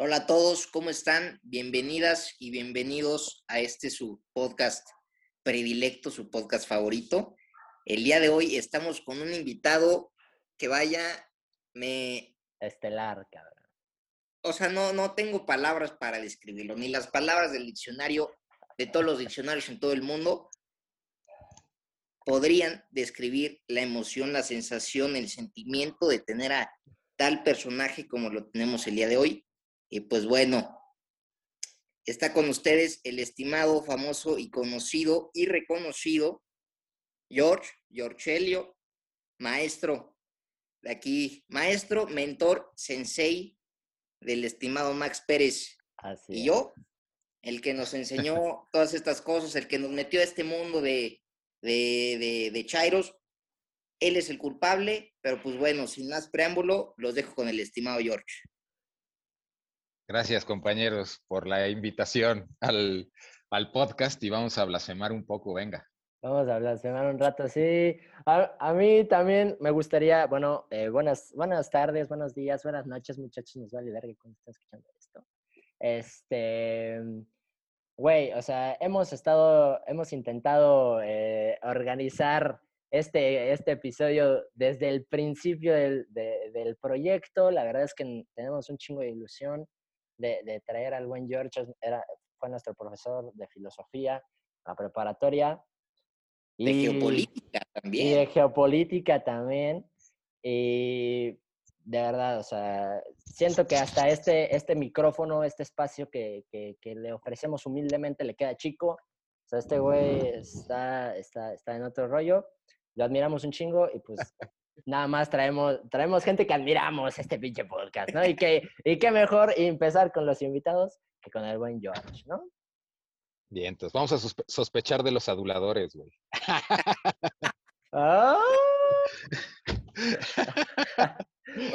Hola a todos, ¿cómo están? Bienvenidas y bienvenidos a este su podcast predilecto, su podcast favorito. El día de hoy estamos con un invitado que vaya, me... Estelar, cabrón. O sea, no, no tengo palabras para describirlo, ni las palabras del diccionario, de todos los diccionarios en todo el mundo, podrían describir la emoción, la sensación, el sentimiento de tener a tal personaje como lo tenemos el día de hoy. Y pues bueno, está con ustedes el estimado, famoso y conocido y reconocido George, Helio, maestro de aquí, maestro, mentor, sensei del estimado Max Pérez. y yo, el que nos enseñó todas estas cosas, el que nos metió a este mundo de, de, de, Chairos. Él es el culpable, pero pues bueno, sin más preámbulo, los dejo con el estimado George. Gracias, compañeros, por la invitación al, al podcast y vamos a blasfemar un poco, venga. Vamos a blasfemar un rato, sí. A, mí también me gustaría, bueno, eh, buenas, buenas tardes, buenos días, buenas noches, muchachos, nos vale verga cuando están escuchando esto. Este, güey, o sea, hemos estado, hemos intentado eh, organizar este, este episodio desde el principio del, del, proyecto. La verdad es que tenemos un chingo de ilusión de, de traer al buen George. Era, fue nuestro profesor de filosofía, la preparatoria. De geopolítica también. Y de geopolítica también. Y de verdad, o sea, siento que hasta este, este micrófono, este espacio que, que, le ofrecemos humildemente le queda chico. O sea, este güey está, está, está en otro rollo. Lo admiramos un chingo y pues nada más traemos, traemos gente que admiramos este pinche podcast, ¿no? Y que, y qué mejor empezar con los invitados que con el buen George, ¿no? Bien, entonces vamos a sospechar de los aduladores, güey. ¡Ah!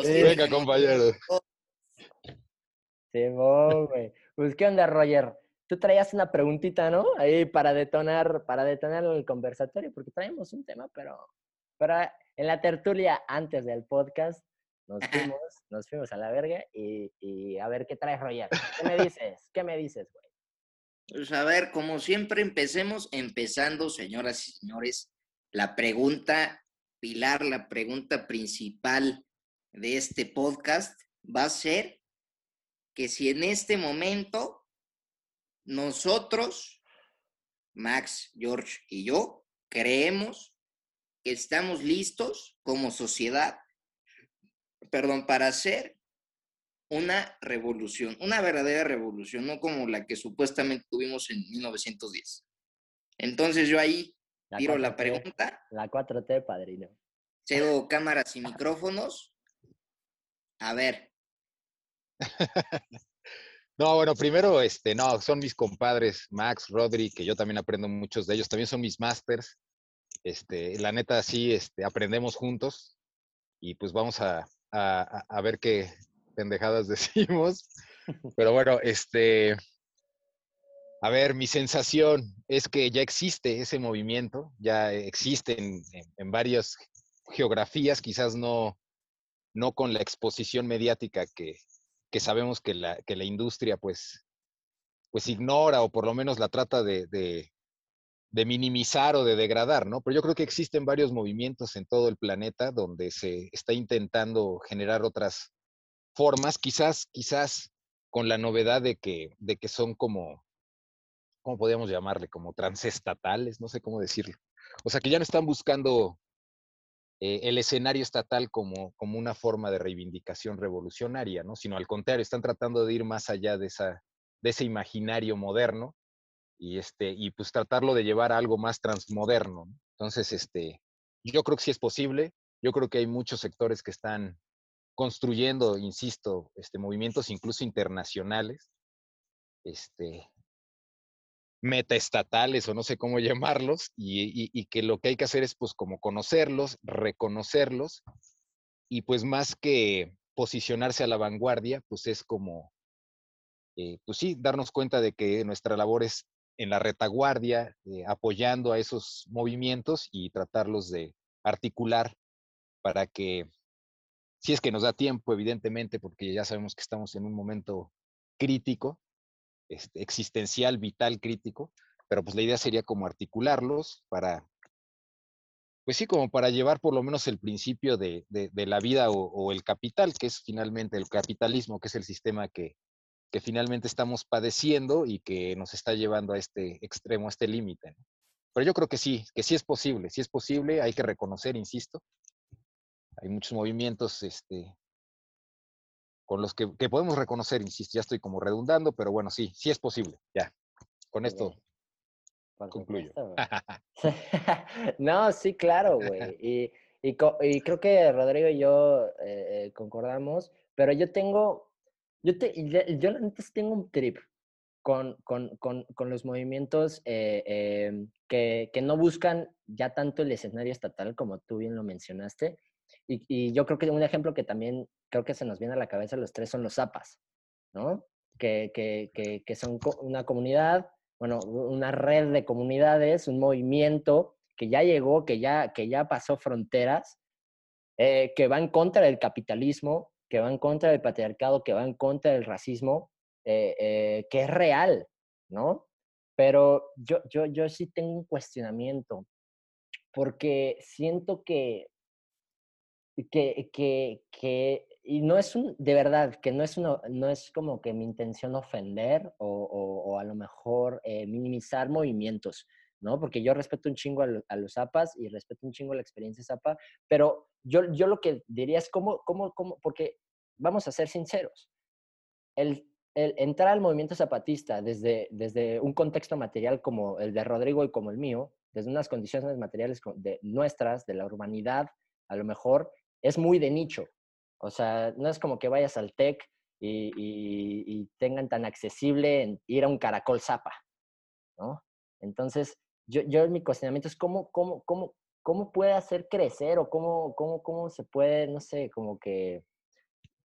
Venga, compañero. Sí, güey. Pues, ¿qué onda, Roger? Tú traías una preguntita, ¿no? Ahí para detonar, para detonar el conversatorio, porque traemos un tema, pero, pero en la tertulia antes del podcast nos fuimos, nos fuimos a la verga y, y a ver qué traes, Roger. ¿Qué me dices? ¿Qué me dices, güey? Pues a ver, como siempre empecemos, empezando, señoras y señores, la pregunta pilar, la pregunta principal de este podcast va a ser que si en este momento nosotros, Max, George y yo, creemos estamos listos como sociedad, perdón, para hacer una revolución, una verdadera revolución, no como la que supuestamente tuvimos en 1910. Entonces yo ahí tiro la pregunta. La 4T, padrino. Cedo cámaras y micrófonos. A ver. No, bueno, primero, este, no, son mis compadres, Max, Rodri, que yo también aprendo muchos de ellos, también son mis masters. Este, la neta, sí, este, aprendemos juntos y pues vamos a, a, ver qué, pendejadas decimos. Pero bueno, este, a ver, mi sensación es que ya existe ese movimiento, ya existe en, varias geografías, quizás no, no con la exposición mediática que, que sabemos que la, que la, industria pues, pues ignora o por lo menos la trata de, de, de, minimizar o de degradar, ¿no? Pero yo creo que existen varios movimientos en todo el planeta donde se está intentando generar otras formas, quizás, quizás con la novedad de que, de que son como, ¿cómo podríamos llamarle? Como transestatales, no sé cómo decirlo. O sea, que ya no están buscando eh, el escenario estatal como, como una forma de reivindicación revolucionaria, ¿no? Sino al contrario, están tratando de ir más allá de, esa, de ese imaginario moderno y, este, y pues tratarlo de llevar a algo más transmoderno. Entonces, este, yo creo que sí es posible. Yo creo que hay muchos sectores que están construyendo, insisto, este, movimientos incluso internacionales, este, metaestatales o no sé cómo llamarlos, y, que lo que hay que hacer es pues como conocerlos, reconocerlos, y pues más que posicionarse a la vanguardia, pues es como, eh, pues sí, darnos cuenta de que nuestra labor es en la retaguardia, eh, apoyando a esos movimientos y tratarlos de articular para que si es que nos da tiempo, evidentemente, porque ya sabemos que estamos en un momento crítico, este, existencial, vital, crítico, pero pues la idea sería como articularlos para, pues sí, como para llevar por lo menos el principio de, la vida o, el capital, que es finalmente el capitalismo, que es el sistema que, que finalmente estamos padeciendo y que nos está llevando a este extremo, a este límite. Pero yo creo que sí, que sí es posible, sí es posible, hay que reconocer, insisto, hay muchos movimientos este, con los que, podemos reconocer, insisto, ya estoy como redundando, pero bueno, sí, sí es posible, ya. Con esto concluyo. no, sí, claro, güey. Y, y, creo que Rodrigo y yo eh, eh, concordamos, pero yo tengo, yo, te, yo antes tengo un trip con, con, con, con los movimientos eh, em, que, que, no buscan ya tanto el escenario estatal, como tú bien lo mencionaste. Y, y, yo creo que un ejemplo que también creo que se nos viene a la cabeza los tres son los zapas, ¿no? Que, que, que, son una comunidad bueno, una red de comunidades, un movimiento que ya llegó, que ya, que ya pasó fronteras, eh, que va en contra del capitalismo, que va en contra del patriarcado, que va en contra del racismo, eh, eh, que es real, ¿no? Pero yo, yo, yo sí tengo un cuestionamiento, porque siento que, que, que, que y no es un, de verdad, que no es, uno, no es como que mi intención ofender o, a lo mejor eh, minimizar movimientos, ¿no? Porque yo respeto un chingo a, los zapas y respeto un chingo la experiencia zapa, pero yo, yo lo que diría es cómo, cómo, cómo, porque vamos a ser sinceros, el, entrar al movimiento zapatista desde, desde un contexto material como el de Rodrigo y como el mío, desde unas condiciones materiales de nuestras, de la urbanidad, a lo mejor es muy de nicho, o sea, no es como que vayas al TEC y, tengan tan accesible ir a un caracol zapa, ¿no? Entonces, yo, yo mi cuestionamiento es cómo, cómo, cómo, cómo puede hacer crecer o cómo, cómo, cómo se puede, no sé, como que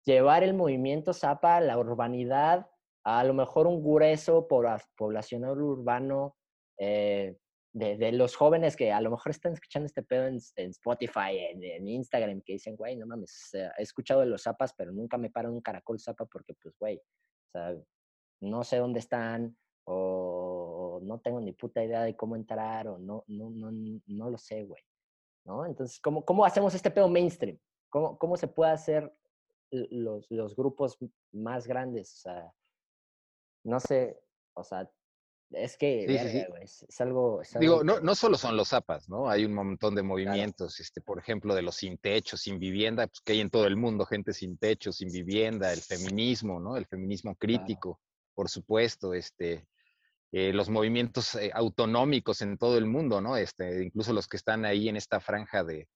llevar el movimiento zapa a la urbanidad, a, lo mejor un grueso poblacional urbano, eh, de, los jóvenes que a lo mejor están escuchando este pedo en, Spotify, en, Instagram, que dicen, güey, no mames, he escuchado de los zapas, pero nunca me paro un caracol zapa porque, pues, güey, no sé dónde están o no tengo ni puta idea de cómo entrar o no, no, no, no lo sé, güey, ¿no? Entonces, ¿cómo, cómo hacemos este pedo mainstream? ¿Cómo, cómo se puede hacer los, los grupos más grandes? O sea, no sé, o sea, es que Es, algo, Digo, no, no solo son los zapas, ¿no? Hay un montón de movimientos, este, por ejemplo, de los sin techo, sin vivienda, pues, que hay en todo el mundo, gente sin techo, sin vivienda, el feminismo, ¿no? El feminismo crítico, por supuesto, este, eh, los movimientos eh, autonómicos en todo el mundo, ¿no? Este, incluso los que están ahí en esta franja de,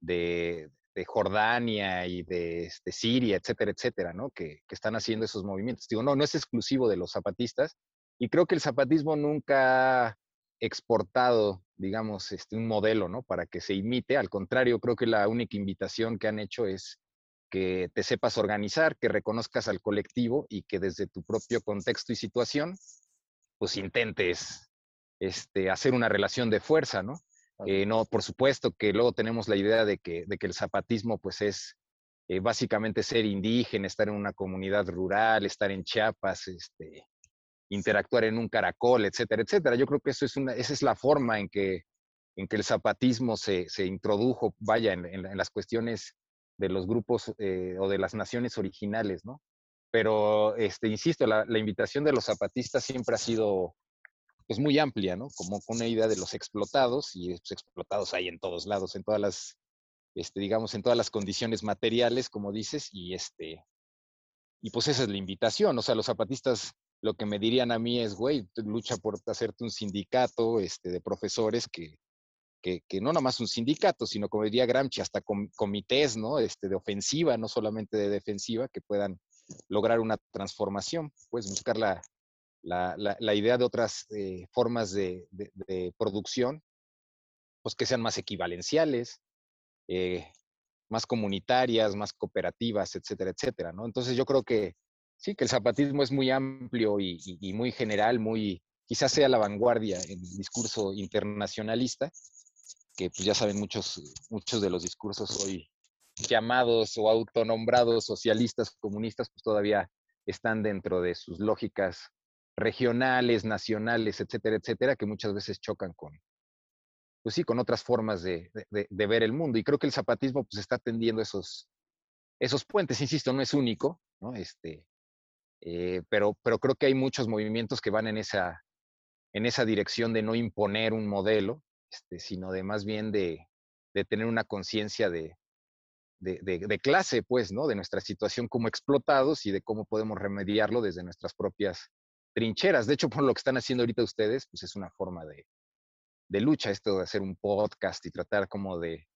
de, Jordania y de este, Siria, etcétera, etcétera, ¿no? Que, que están haciendo esos movimientos. Digo, no, no es exclusivo de los zapatistas, y creo que el zapatismo nunca ha exportado, digamos, este, un modelo, ¿no? Para que se imite. Al contrario, creo que la única invitación que han hecho es que te sepas organizar, que reconozcas al colectivo y que desde tu propio contexto y situación, pues intentes este, hacer una relación de fuerza, ¿no? Eh, no, por supuesto que luego tenemos la idea de que, de que el zapatismo, pues es eh, básicamente ser indígena, estar en una comunidad rural, estar en Chiapas, este, interactuar en un caracol, etcétera, etcétera. Yo creo que eso es una, esa es la forma en que, en que el zapatismo se, se introdujo, vaya, en, en, las cuestiones de los grupos eh, o de las naciones originales, ¿no? Pero, este, insisto, la, la, invitación de los zapatistas siempre ha sido pues, muy amplia, ¿no? Como con una idea de los explotados, y los explotados hay en todos lados, en todas las, este, digamos, en todas las condiciones materiales, como dices, y este, y pues esa es la invitación, o sea, los zapatistas lo que me dirían a mí es, güey, lucha por hacerte un sindicato este, de profesores que, que, que, no nada más un sindicato, sino como diría Gramsci, hasta comités, ¿no? Este, de ofensiva, no solamente de defensiva, que puedan lograr una transformación, pues buscar la, la, la, idea de otras eh, formas de, producción, pues que sean más equivalenciales, eh, más comunitarias, más cooperativas, etcétera, etcétera, ¿no? Entonces yo creo que sí, que el zapatismo es muy amplio y, muy general, muy, quizás sea la vanguardia en el discurso internacionalista, que pues ya saben muchos, muchos de los discursos hoy llamados o autonombrados socialistas, comunistas, pues todavía están dentro de sus lógicas regionales, nacionales, etcétera, etcétera, que muchas veces chocan con, pues sí, con otras formas de, ver el mundo. Y creo que el zapatismo pues está tendiendo esos, esos puentes, insisto, no es único, ¿no? Este, eh, pero, pero creo que hay muchos movimientos que van en esa, en esa dirección de no imponer un modelo, este, sino de más bien de, de tener una conciencia de, de, clase, pues, ¿no? De nuestra situación como explotados y de cómo podemos remediarlo desde nuestras propias trincheras. De hecho, por lo que están haciendo ahorita ustedes, pues es una forma de, de lucha, esto de hacer un podcast y tratar como de,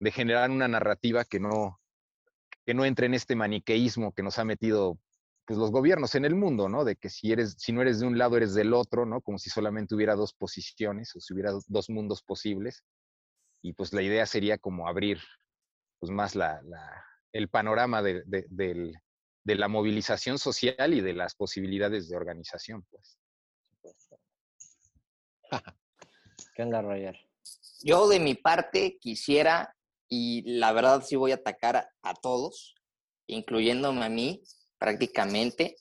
de generar una narrativa que no, que no entre en este maniqueísmo que nos ha metido pues, los gobiernos en el mundo, ¿no? De que si, eres, si no eres de un lado, eres del otro, ¿no? Como si solamente hubiera dos posiciones o si hubiera dos mundos posibles. Y pues la idea sería como abrir pues más la, el panorama de, de, la movilización social y de las posibilidades de organización, pues. ¿Qué onda, Roger? Yo de mi parte quisiera, y la verdad sí voy a atacar a, todos, incluyéndome a mí prácticamente.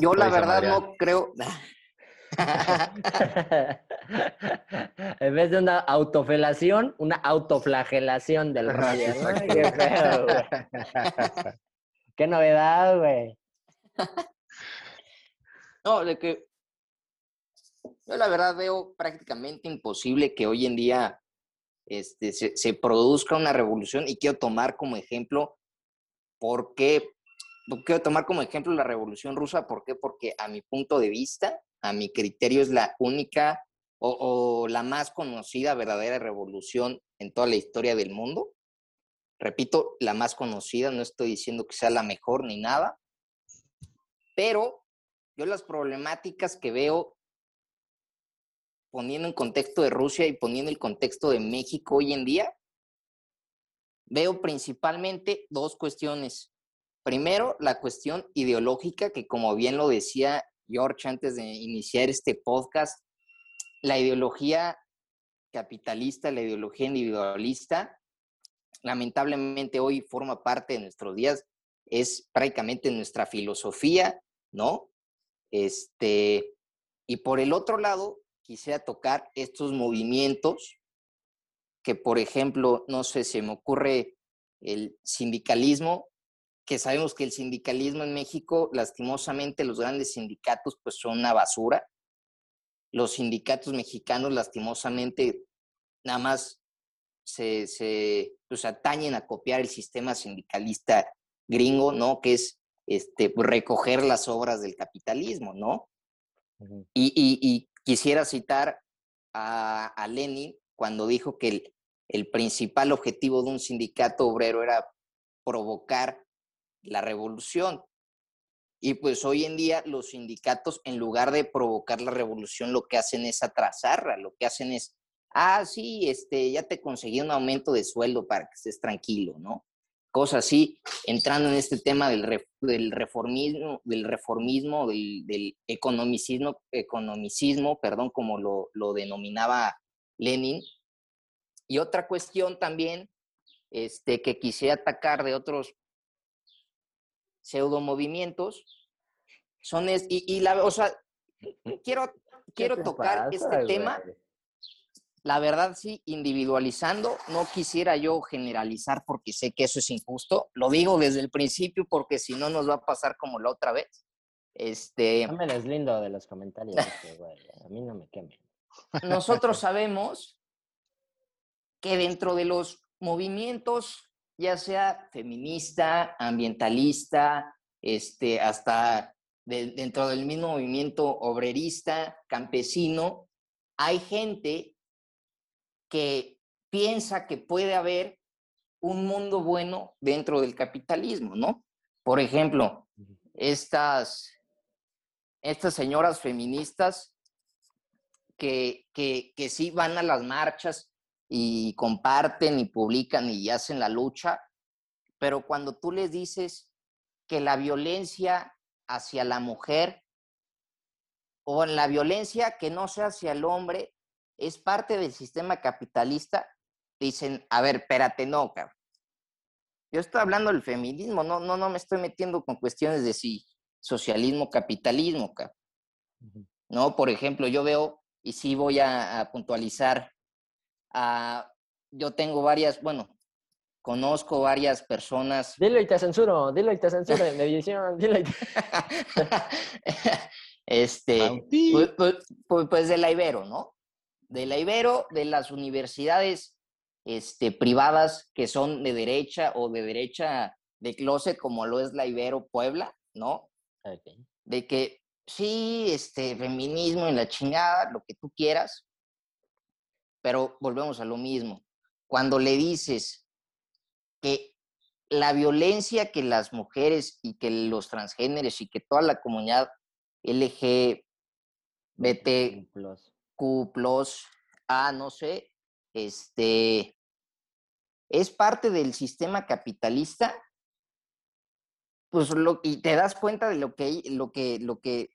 Yo la verdad no creo... en vez de una autofelación, una autoflagelación del Roger. Qué, novedad, güey. No, de que yo la verdad veo prácticamente imposible que hoy en día este, se, se produzca una revolución y quiero tomar como ejemplo por qué, quiero tomar como ejemplo la revolución rusa, ¿por qué? Porque a mi punto de vista, a mi criterio es la única o, la más conocida verdadera revolución en toda la historia del mundo. Repito, la más conocida, no estoy diciendo que sea la mejor ni nada, pero yo las problemáticas que veo poniendo en contexto de Rusia y poniendo el contexto de México hoy en día, veo principalmente dos cuestiones. Primero, la cuestión ideológica, que como bien lo decía George antes de iniciar este podcast, la ideología capitalista, la ideología individualista, lamentablemente hoy forma parte de nuestros días, es prácticamente nuestra filosofía, ¿no? Este, y por el otro lado, quisiera tocar estos movimientos que, por ejemplo, no sé, se me ocurre el sindicalismo, que sabemos que el sindicalismo en México, lastimosamente, los grandes sindicatos, pues son una basura. Los sindicatos mexicanos, lastimosamente, nada más se, se pues, atañen a copiar el sistema sindicalista gringo, ¿no? Que es este, pues, recoger las obras del capitalismo, ¿no? y, y, quisiera citar a, a, Lenin cuando dijo que el, el principal objetivo de un sindicato obrero era provocar la revolución. Y pues hoy en día los sindicatos, en lugar de provocar la revolución, lo que hacen es atrasarla, lo que hacen es, ah, sí, este, ya te conseguí un aumento de sueldo para que estés tranquilo, ¿no? Cosas así, entrando en este tema del, del reformismo, del reformismo, del, economicismo, perdón, como lo, lo denominaba Lenin. Y otra cuestión también este, que quisiera atacar de otros pseudomovimientos son es, y, y la, o sea, quiero, quiero tocar este tema, la verdad sí, individualizando, no quisiera yo generalizar porque sé que eso es injusto, lo digo desde el principio porque si no nos va a pasar como la otra vez. Este... No me lindo de los comentarios, a mí no me quemen. Nosotros sabemos que dentro de los movimientos ya sea feminista, ambientalista, este, hasta dentro del mismo movimiento obrerista, campesino, hay gente que piensa que puede haber un mundo bueno dentro del capitalismo, ¿no? Por ejemplo, estas, estas señoras feministas que, que, que sí van a las marchas y comparten y publican y hacen la lucha, pero cuando tú les dices que la violencia hacia la mujer o la violencia que no sea hacia el hombre es parte del sistema capitalista, dicen, a ver, espérate, no, cabrón. Yo estoy hablando del feminismo, no, no, no me estoy metiendo con cuestiones de si socialismo, capitalismo. ¿No? Por ejemplo, yo veo, y sí voy a, puntualizar, yo tengo varias, bueno, conozco varias personas. Dilo y te censuro, dilo y te censuro en edición, dilo y te... este, pues, pues, pues, pues, de la Ibero, ¿no? De la Ibero, de las universidades este, privadas que son de derecha o de derecha de closet, como lo es la Ibero Puebla, ¿no? De que sí, este, feminismo en la chingada, lo que tú quieras, pero volvemos a lo mismo. Cuando le dices que la violencia que las mujeres y que los transgéneros y que toda la comunidad LGBT, Q+, A, no sé, este, es parte del sistema capitalista, pues lo, y te das cuenta de lo que, lo que, lo que,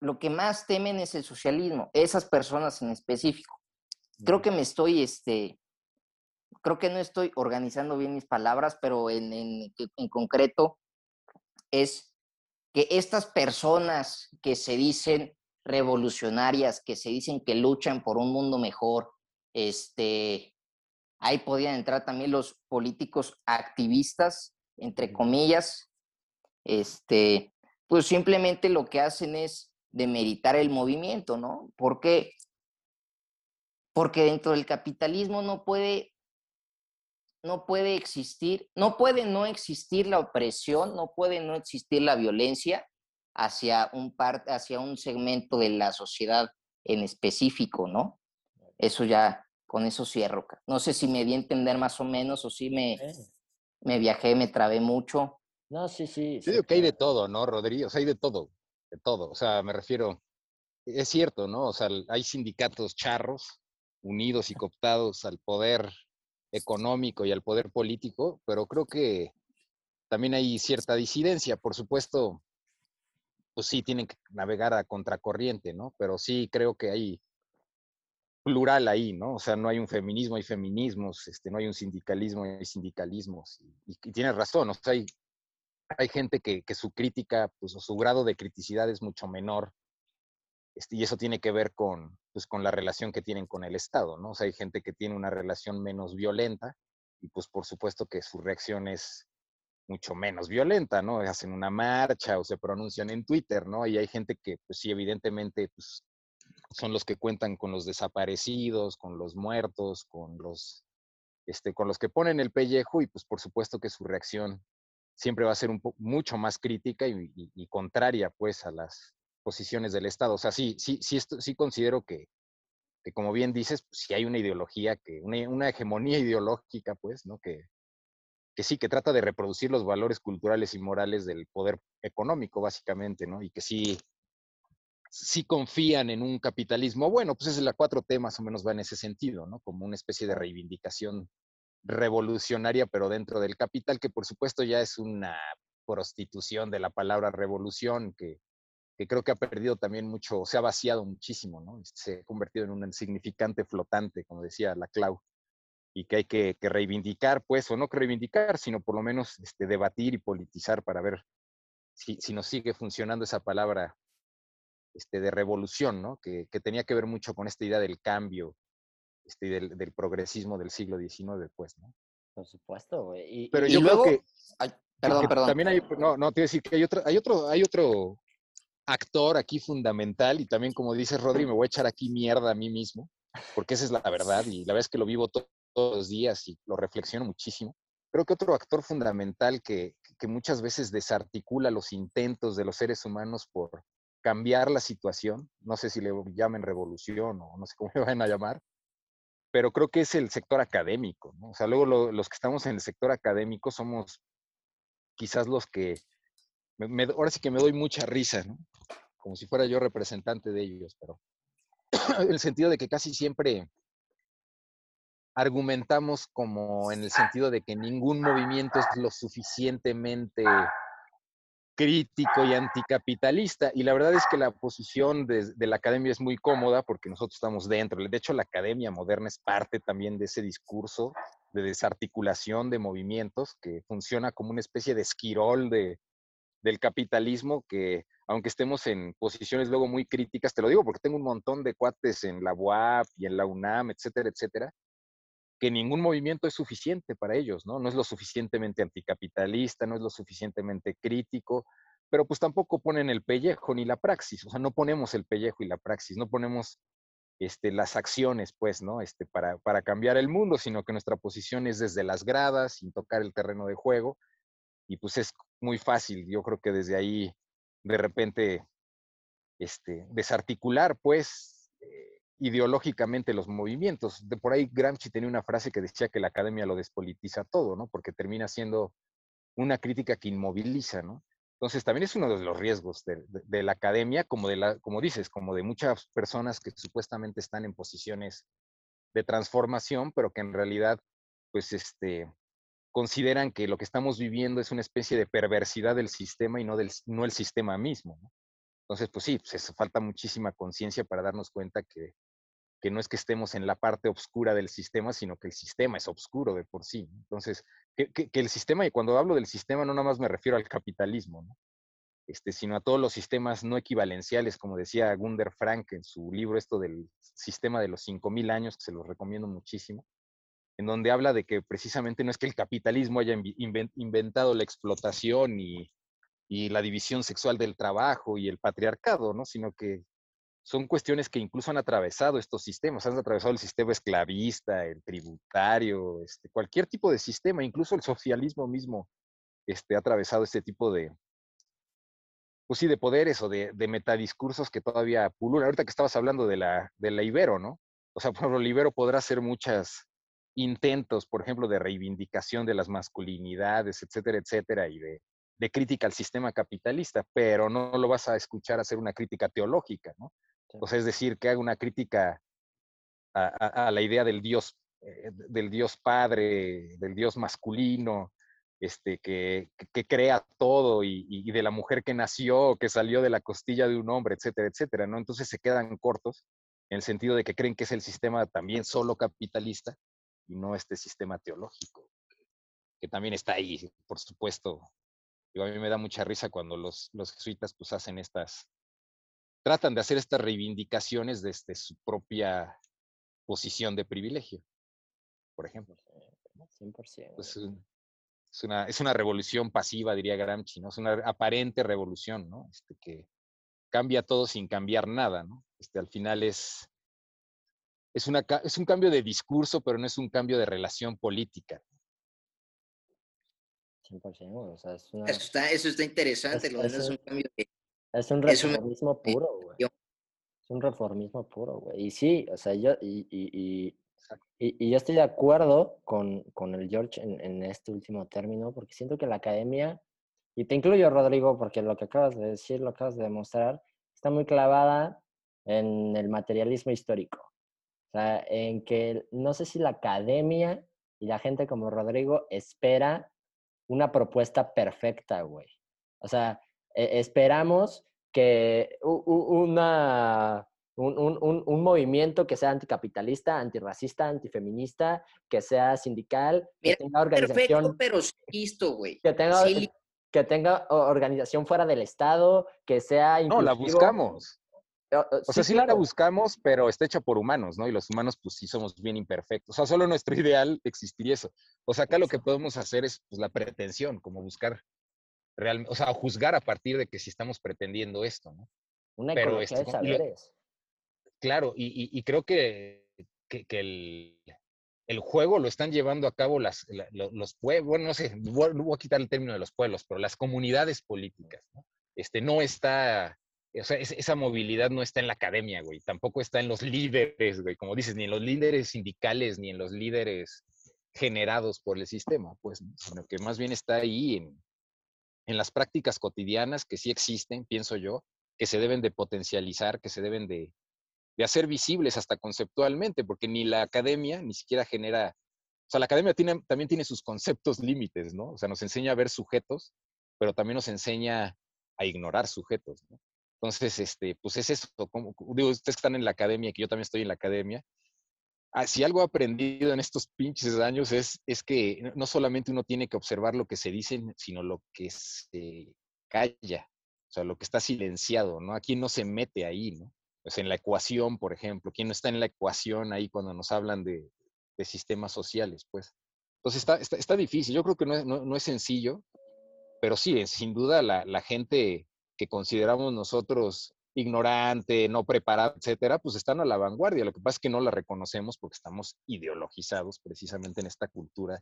lo que más temen es el socialismo, esas personas en específico. Creo que me estoy, este, creo que no estoy organizando bien mis palabras, pero en, en, en concreto es que estas personas que se dicen revolucionarias, que se dicen que luchan por un mundo mejor, este, ahí podían entrar también los políticos activistas, entre comillas, este, pues simplemente lo que hacen es demeritar el movimiento, ¿no? ¿Por qué? Porque dentro del capitalismo no puede no puede existir, no puede no existir la opresión, no puede no existir la violencia hacia un, hacia un segmento de la sociedad en específico, ¿no? Eso ya, con eso cierro. No sé si me di a entender más o menos o si me, me viajé, me trabé mucho. No, sí, sí. Yo digo que hay de todo, ¿no, Rodrigo? O sea, hay de todo, de todo. O sea, me refiero, es cierto, ¿no? O sea, hay sindicatos charros unidos y cooptados al poder económico y al poder político, pero creo que también hay cierta disidencia. Por supuesto, pues sí, tienen que navegar a contracorriente, ¿no? Pero sí creo que hay plural ahí, ¿no? O sea, no hay un feminismo, hay feminismos, este, no hay un sindicalismo, hay sindicalismos. Y, tienes razón, o sea, hay, hay gente que, que, su crítica, pues su grado de criticidad es mucho menor este, y eso tiene que ver con, pues, con la relación que tienen con el Estado, ¿no? O sea, hay gente que tiene una relación menos violenta y pues por supuesto que su reacción es mucho menos violenta, ¿no? Hacen una marcha o se pronuncian en Twitter, ¿no? Y hay gente que, pues sí, evidentemente, pues, son los que cuentan con los desaparecidos, con los muertos, con los, este, con los que ponen el pellejo y pues por supuesto que su reacción siempre va a ser mucho más crítica y, y contraria, pues, a las, posiciones del Estado. O sea, sí, sí, sí, sí considero que, que como bien dices, pues, sí hay una ideología, que, una, hegemonía ideológica, pues, ¿no? Que, que sí, que trata de reproducir los valores culturales y morales del poder económico, básicamente, ¿no? Y que sí, sí confían en un capitalismo. Bueno, pues es la 4T más o menos va en ese sentido, ¿no? Como una especie de reivindicación revolucionaria, pero dentro del capital, que por supuesto ya es una prostitución de la palabra revolución, que, que creo que ha perdido también mucho, se ha vaciado muchísimo, ¿no? Se ha convertido en un insignificante flotante, como decía la Clau, y que hay que, reivindicar, pues, o no que reivindicar, sino por lo menos este, debatir y politizar para ver si, si nos sigue funcionando esa palabra este, de revolución, ¿no? Que, que, tenía que ver mucho con esta idea del cambio este, del, del, progresismo del siglo XIX, pues, ¿no? Por supuesto, güey. Y, Pero yo creo que... perdón, perdón. También hay, no, no, te voy a decir que hay otro, hay otro, hay otro actor aquí fundamental y también como dice Rodri, me voy a echar aquí mierda a mí mismo, porque esa es la verdad y la verdad es que lo vivo todos los días y lo reflexiono muchísimo. Creo que otro actor fundamental que, que muchas veces desarticula los intentos de los seres humanos por cambiar la situación, no sé si le llamen revolución o no sé cómo le van a llamar, pero creo que es el sector académico, ¿no? O sea, luego los que estamos en el sector académico somos quizás los que ahora sí que me doy mucha risa, ¿no? Como si fuera yo representante de ellos, pero en el sentido de que casi siempre argumentamos como en el sentido de que ningún movimiento es lo suficientemente crítico y anticapitalista. Y la verdad es que la posición de, de, la academia es muy cómoda porque nosotros estamos dentro. De hecho, la academia moderna es parte también de ese discurso de desarticulación de movimientos que funciona como una especie de esquirol de, del capitalismo que, aunque estemos en posiciones luego muy críticas, te lo digo porque tengo un montón de cuates en la UAP y en la UNAM, etcétera, etcétera, que ningún movimiento es suficiente para ellos, ¿no? No es lo suficientemente anticapitalista, no es lo suficientemente crítico, pero pues tampoco ponen el pellejo ni la praxis, o sea, no ponemos el pellejo y la praxis, no ponemos este, las acciones, pues, ¿no? Este, para, para cambiar el mundo, sino que nuestra posición es desde las gradas, sin tocar el terreno de juego, y pues es muy fácil, yo creo que desde ahí, de repente, este, desarticular, pues, eh, ideológicamente los movimientos. De por ahí Gramsci tenía una frase que decía que la academia lo despolitiza todo, ¿no? Porque termina siendo una crítica que inmoviliza, ¿no? Entonces, también es uno de los riesgos de, la academia, como, de la, como dices, como de muchas personas que supuestamente están en posiciones de transformación, pero que en realidad, pues, este, consideran que lo que estamos viviendo es una especie de perversidad del sistema y no, del, no el sistema mismo. Entonces, pues sí, pues falta muchísima conciencia para darnos cuenta que, que no es que estemos en la parte oscura del sistema, sino que el sistema es oscuro de por sí. Entonces, que, el sistema, y cuando hablo del sistema no nada más me refiero al capitalismo, ¿no? este, sino a todos los sistemas no equivalenciales, como decía Gunder Frank en su libro esto del sistema de los 5.000 años, que se los recomiendo muchísimo, en donde habla de que precisamente no es que el capitalismo haya inventado la explotación y, y la división sexual del trabajo y el patriarcado, ¿no? sino que son cuestiones que incluso han atravesado estos sistemas, han atravesado el sistema esclavista, el tributario, este, cualquier tipo de sistema, incluso el socialismo mismo este, ha atravesado este tipo de, pues sí, de poderes o de, de metadiscursos que todavía pululan. Ahorita que estabas hablando de la, de la Ibero, ¿no? O sea, por ejemplo, el Ibero podrá hacer muchos intentos, por ejemplo, de reivindicación de las masculinidades, etcétera, etcétera, y de, de crítica al sistema capitalista, pero no lo vas a escuchar hacer una crítica teológica, ¿no? O sea, es decir, que haga una crítica a, la idea del Dios, eh, del Dios Padre, del Dios masculino, este, que, que crea todo y, de la mujer que nació, que salió de la costilla de un hombre, etcétera, etcétera, ¿no? Entonces se quedan cortos en el sentido de que creen que es el sistema también solo capitalista y no este sistema teológico, que también está ahí, por supuesto. a mí me da mucha risa cuando los, los jesuitas pues hacen estas, tratan de hacer estas reivindicaciones desde su propia posición de privilegio, por ejemplo. 100%. Pues, es, una, es una revolución pasiva, diría Gramsci, ¿no? Es una aparente revolución, ¿no? Este, que cambia todo sin cambiar nada, ¿no? Este, al final es, es, una, es un cambio de discurso, pero no es un cambio de relación política. 100%, o sea, es eso, está, eso está interesante, lo es un cambio de, es un reformismo puro, güey. Es un reformismo puro, güey. Y sí, o sea, yo, y, y, y, yo estoy de acuerdo con, con el George en, en, este último término, porque siento que la academia, y te incluyo, Rodrigo, porque lo que acabas de decir, lo acabas de demostrar, está muy clavada en el materialismo histórico. O sea, en que no sé si la academia y la gente como Rodrigo espera una propuesta perfecta, güey. O sea, e, esperamos que una, un, movimiento que sea anticapitalista, antirracista, antifeminista, que sea sindical, que tenga organización. pero listo, güey. Que tenga, que tenga organización fuera del Estado, que sea. No, la buscamos. O, sea, sí la buscamos, pero está hecha por humanos, ¿no? Y los humanos, pues sí somos bien imperfectos. O sea, solo nuestro ideal existiría eso. O sea, acá lo que podemos hacer es pues, la pretensión, como buscar o sea, juzgar a partir de que si estamos pretendiendo esto, ¿no? Una Pero este, de saberes. claro, y, creo que, que, el, el, juego lo están llevando a cabo las, los pueblos, bueno, no sé, voy, a quitar el término de los pueblos, pero las comunidades políticas, ¿no? Este, no está, o sea, esa movilidad no está en la academia, güey, tampoco está en los líderes, güey, como dices, ni en los líderes sindicales, ni en los líderes generados por el sistema, pues, sino que más bien está ahí en, en las prácticas cotidianas que sí existen, pienso yo, que se deben de potencializar, que se deben de, hacer visibles hasta conceptualmente, porque ni la academia ni siquiera genera, o sea, la academia también tiene sus conceptos límites, ¿no? O sea, nos enseña a ver sujetos, pero también nos enseña a ignorar sujetos, ¿no? Entonces, este, pues es eso, como, digo, ustedes están en la academia, que yo también estoy en la academia, Ah, si algo he aprendido en estos pinches años es, es que no solamente uno tiene que observar lo que se dice, sino lo que se calla, o sea, lo que está silenciado, ¿no? ¿A quién no se mete ahí, ¿no? Pues en la ecuación, por ejemplo, ¿quién no está en la ecuación ahí cuando nos hablan de, sistemas sociales, pues? Entonces está, está, difícil, yo creo que no es, no, es sencillo, pero sí, sin duda la, la gente que consideramos nosotros ignorante, no preparada, etcétera, pues están a la vanguardia. Lo que pasa es que no la reconocemos porque estamos ideologizados precisamente en esta cultura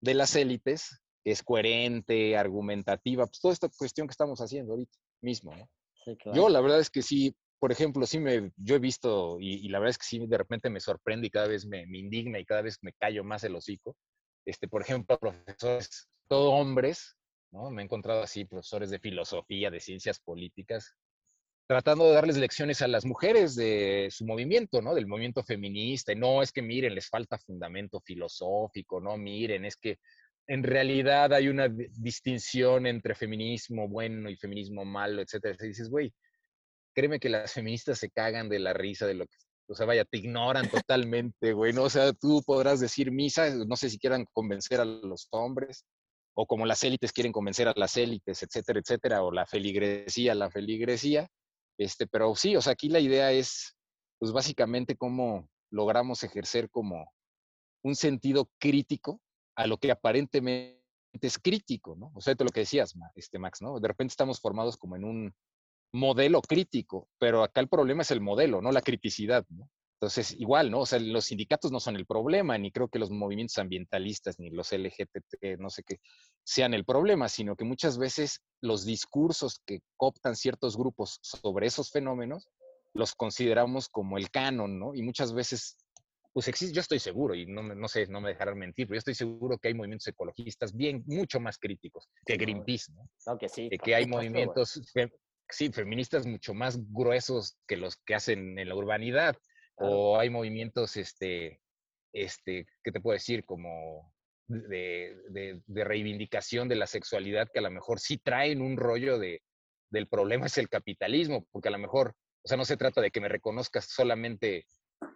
de las élites, que es coherente, argumentativa, pues toda esta cuestión que estamos haciendo ahorita mismo, ¿no? Yo la verdad es que sí, por ejemplo, sí me, yo he visto, y, la verdad es que sí de repente me sorprende y cada vez me, me, indigna y cada vez me callo más el hocico. Este, por ejemplo, profesores, todos hombres, Me he encontrado así profesores de filosofía, de ciencias políticas, tratando de darles lecciones a las mujeres de su movimiento, ¿no? Del movimiento feminista. Y no, es que miren, les falta fundamento filosófico, no, miren, es que en realidad hay una distinción entre feminismo bueno y feminismo malo, etcétera. Y dices, güey, créeme que las feministas se cagan de la risa de lo que, o sea, vaya, te ignoran totalmente, güey, ¿no? O sea, tú podrás decir misa, no sé si quieran convencer a los hombres, o como las élites quieren convencer a las élites, etcétera, etcétera, o la feligresía, la feligresía, este, pero sí, o sea, aquí la idea es, pues básicamente cómo logramos ejercer como un sentido crítico a lo que aparentemente es crítico, ¿no? O sea, de lo que decías, este Max, ¿no? De repente estamos formados como en un modelo crítico, pero acá el problema es el modelo, no la criticidad, ¿no? Entonces, igual, ¿no? O sea, los sindicatos no son el problema, ni creo que los movimientos ambientalistas, ni los LGBT, no sé qué, sean el problema, sino que muchas veces los discursos que cooptan ciertos grupos sobre esos fenómenos los consideramos como el canon, ¿no? Y muchas veces, pues existe, yo estoy seguro, y no, no sé, no me dejarán mentir, pero yo estoy seguro que hay movimientos ecologistas bien, mucho más críticos que Greenpeace, ¿no? Claro que sí. que hay movimientos, sí, feministas mucho más gruesos que los que hacen en la urbanidad o hay movimientos, este, este, ¿qué te puedo decir? Como de, reivindicación de la sexualidad que a lo mejor sí traen un rollo de, del problema es el capitalismo, porque a lo mejor, o sea, no se trata de que me reconozcas solamente,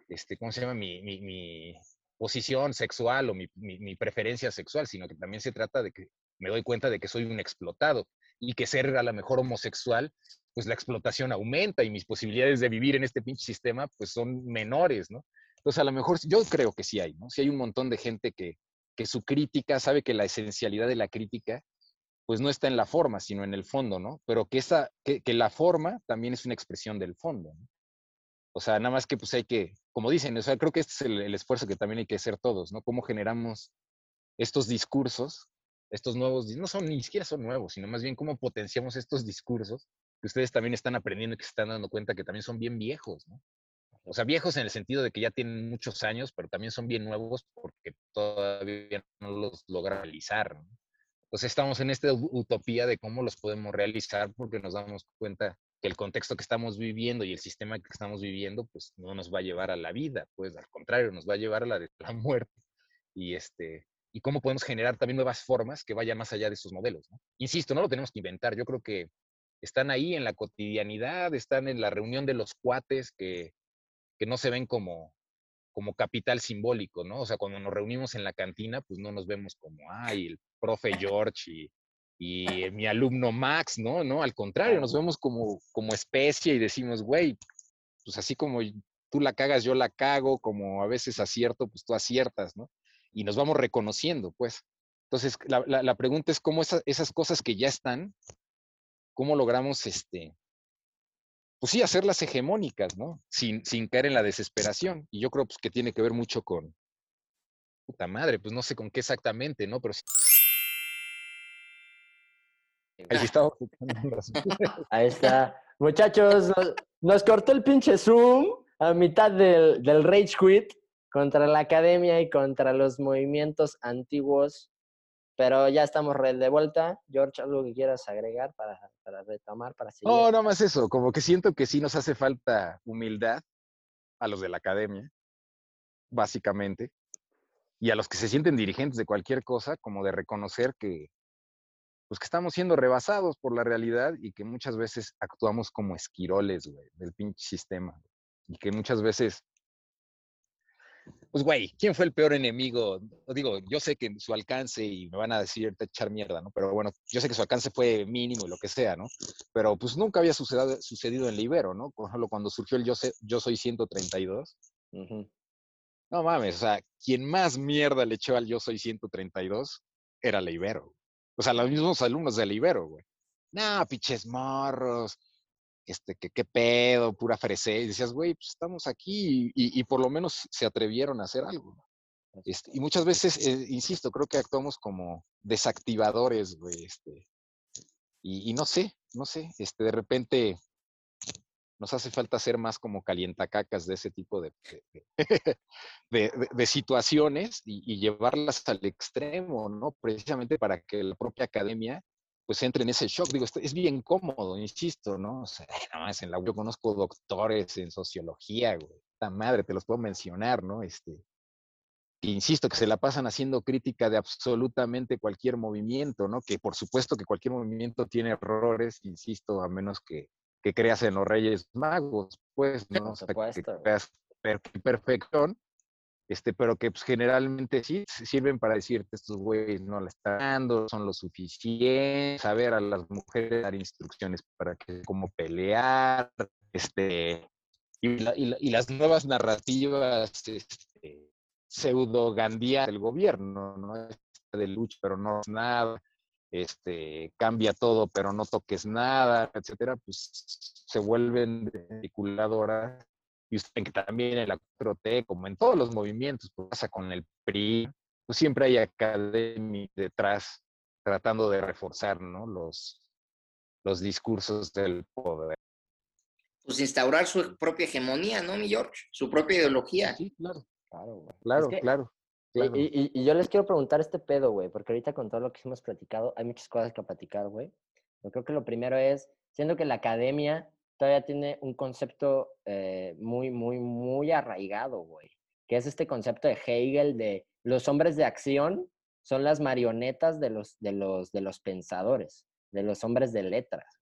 este, ¿cómo se llama? Mi, mi, posición sexual o mi, mi, preferencia sexual, sino que también se trata de que me doy cuenta de que soy un explotado y que ser a lo mejor homosexual pues la explotación aumenta y mis posibilidades de vivir en este pinche sistema pues son menores, ¿no? Entonces a lo mejor yo creo que sí hay, ¿no? Sí hay un montón de gente que, que su crítica sabe que la esencialidad de la crítica pues no está en la forma, sino en el fondo, ¿no? Pero que, esa, que, la forma también es una expresión del fondo, ¿no? O sea, nada más que pues hay que, como dicen, o sea, creo que este es el esfuerzo que también hay que hacer todos, ¿no? Cómo generamos estos discursos, estos nuevos, no son, ni siquiera son nuevos, sino más bien cómo potenciamos estos discursos que ustedes también están aprendiendo y que se están dando cuenta que también son bien viejos, ¿no? O sea, viejos en el sentido de que ya tienen muchos años, pero también son bien nuevos porque todavía no los logran realizar. ¿no? Entonces estamos en esta utopía de cómo los podemos realizar porque nos damos cuenta que el contexto que estamos viviendo y el sistema que estamos viviendo, pues no nos va a llevar a la vida, pues al contrario, nos va a llevar a la, la muerte. Y, este, y cómo podemos generar también nuevas formas que vayan más allá de esos modelos. ¿no? Insisto, no lo tenemos que inventar. Yo creo que están ahí en la cotidianidad, están en la reunión de los cuates que, que no se ven como, como capital simbólico, ¿no? O sea, cuando nos reunimos en la cantina, pues no nos vemos como, ay, el profe George y, y mi alumno Max, ¿no? No, al contrario, nos vemos como, como especie y decimos, güey, pues así como tú la cagas, yo la cago, como a veces acierto, pues tú aciertas, ¿no? Y nos vamos reconociendo, pues. Entonces, la, la, pregunta es cómo esas cosas que ya están, cómo logramos, este, pues sí, hacerlas hegemónicas, ¿no? Sin, sin caer en la desesperación. Y yo creo pues, que tiene que ver mucho con, puta madre, pues no sé con qué exactamente, ¿no? Pero sí. Ahí está. Ahí está. Muchachos, nos, cortó el pinche Zoom a mitad del, del Rage Quit contra la academia y contra los movimientos antiguos pero ya estamos de vuelta. George, ¿algo que quieras agregar para, para retomar, para seguir? No, nada más eso. Como que siento que sí nos hace falta humildad a los de la academia, básicamente, y a los que se sienten dirigentes de cualquier cosa, como de reconocer que, pues que estamos siendo rebasados por la realidad y que muchas veces actuamos como esquiroles, güey, del pinche sistema. Y que muchas veces pues, güey, ¿quién fue el peor enemigo? Digo, yo sé que su alcance, y me van a decir, te echar mierda, ¿no? Pero bueno, yo sé que su alcance fue mínimo y lo que sea, ¿no? Pero pues nunca había sucedido, sucedido en Libero, ¿no? Por ejemplo, cuando surgió el Yo, sé, yo Soy 132. No mames, o sea, quien más mierda le echó al Yo Soy 132 era Libero. O sea, los mismos alumnos de Libero, güey. No, pinches morros, este, que qué pedo, pura fresé. Y decías, güey, pues estamos aquí y, por lo menos se atrevieron a hacer algo. Este, y muchas veces, eh, insisto, creo que actuamos como desactivadores, güey. Este, y, no sé, no sé, este, de repente nos hace falta ser más como calientacacas de ese tipo de, de, situaciones y, y, llevarlas al extremo, ¿no? Precisamente para que la propia academia pues entre en ese shock. Digo, es bien cómodo, insisto, ¿no? O sea, nada más en la yo conozco doctores en sociología, güey. La madre, te los puedo mencionar, ¿no? Este, insisto, que se la pasan haciendo crítica de absolutamente cualquier movimiento, ¿no? Que por supuesto que cualquier movimiento tiene errores, insisto, a menos que, que creas en los Reyes Magos, pues, ¿no? O sea, que creas perfección, este, pero que pues, generalmente sí sirven para decirte estos güeyes no la están dando, son lo suficiente, saber a las mujeres dar instrucciones para que cómo pelear, este, y, las nuevas narrativas este, pseudo del gobierno, ¿no? De lucha, pero no es nada, este, cambia todo, pero no toques nada, etcétera, pues se vuelven articuladoras y usted que también en la 4T, como en todos los movimientos, pues pasa con el PRI, pues siempre hay academia detrás tratando de reforzar ¿no? los, los discursos del poder. Pues instaurar su propia hegemonía, ¿no, mi George? Su propia ideología. Sí, claro. Claro, claro, claro. Y, y, yo les quiero preguntar este pedo, güey, porque ahorita con todo lo que hemos platicado, hay muchas cosas que platicar, güey. Yo creo que lo primero es, siendo que la academia todavía tiene un concepto eh, muy, muy, muy arraigado, güey, que es este concepto de Hegel de los hombres de acción son las marionetas de los, de los, de los pensadores, de los hombres de letras.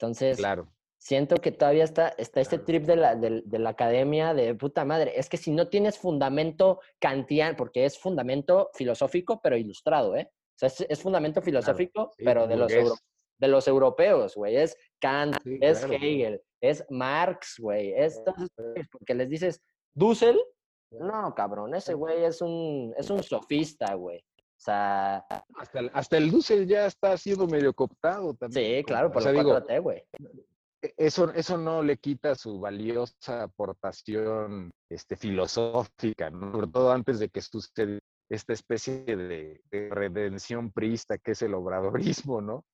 Entonces, claro. siento que todavía está, está este trip de la, de, la academia de puta madre. Es que si no tienes fundamento kantiano, porque es fundamento filosófico, pero ilustrado, ¿eh? O sea, es, fundamento filosófico, pero de los, de los europeos, güey. Es Kant, es Hegel, es Marx, güey. Es porque les dices, Dussel, no, cabrón, ese güey es un, es un sofista, güey. O sea... Hasta el, hasta el Dussel ya está siendo medio cooptado también. Sí, claro, por lo t güey. E, eso, eso no le quita su valiosa aportación este, filosófica, ¿no? sobre todo antes de que suceda esta especie de, de, redención priista que es el obradorismo, ¿no?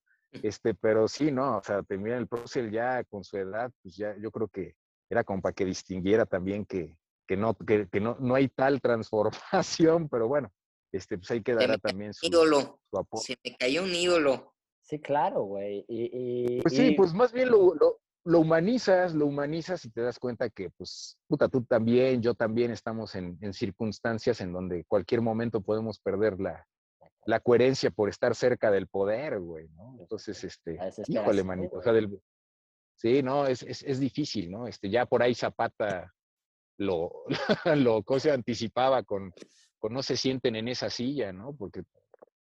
Este, pero sí, no, o sea, termina el Procel ya con su edad, pues ya yo creo que era como para que distinguiera también que, que no, que, que no, no hay tal transformación, pero bueno, este, pues ahí quedará también su, ídolo. Se me cayó un ídolo. Sí, claro, güey. Y, pues sí, pues más bien lo, lo, lo, humanizas, lo humanizas y te das cuenta que, pues, puta, tú también, yo también estamos en, en circunstancias en donde cualquier momento podemos perder la, la coherencia por estar cerca del poder, güey, ¿no? Entonces, este, híjole, manito, o sea, del, sí, no, es, es, es, difícil, ¿no? Este, ya por ahí Zapata lo, lo se anticipaba con, con no se sienten en esa silla, ¿no? Porque,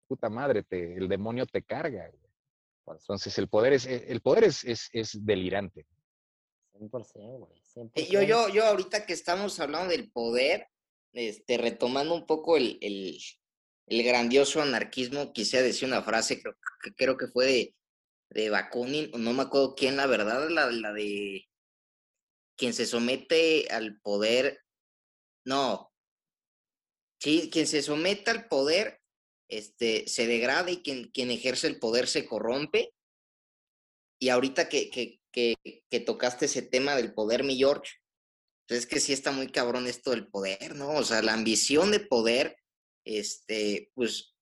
puta madre, te, el demonio te carga, güey. Entonces, el poder es, el poder es, es, es delirante. 100%, güey. Eh, yo, yo, yo ahorita que estestamos hablando del poder, este, retomando un poco el, el, el grandioso anarquismo, quise decir una frase, creo, que, creo que fue de, de Bakunin, no me acuerdo quién, la verdad, la, la de quien se somete al poder, no, sí, quien se somete al poder, este, se degrada y quien, quien ejerce el poder se corrompe. Y ahorita que, que, que, que tocaste ese tema del poder, mi George, pues es que sí está muy cabrón esto del poder, ¿no? O sea, la ambición de poder este, pues,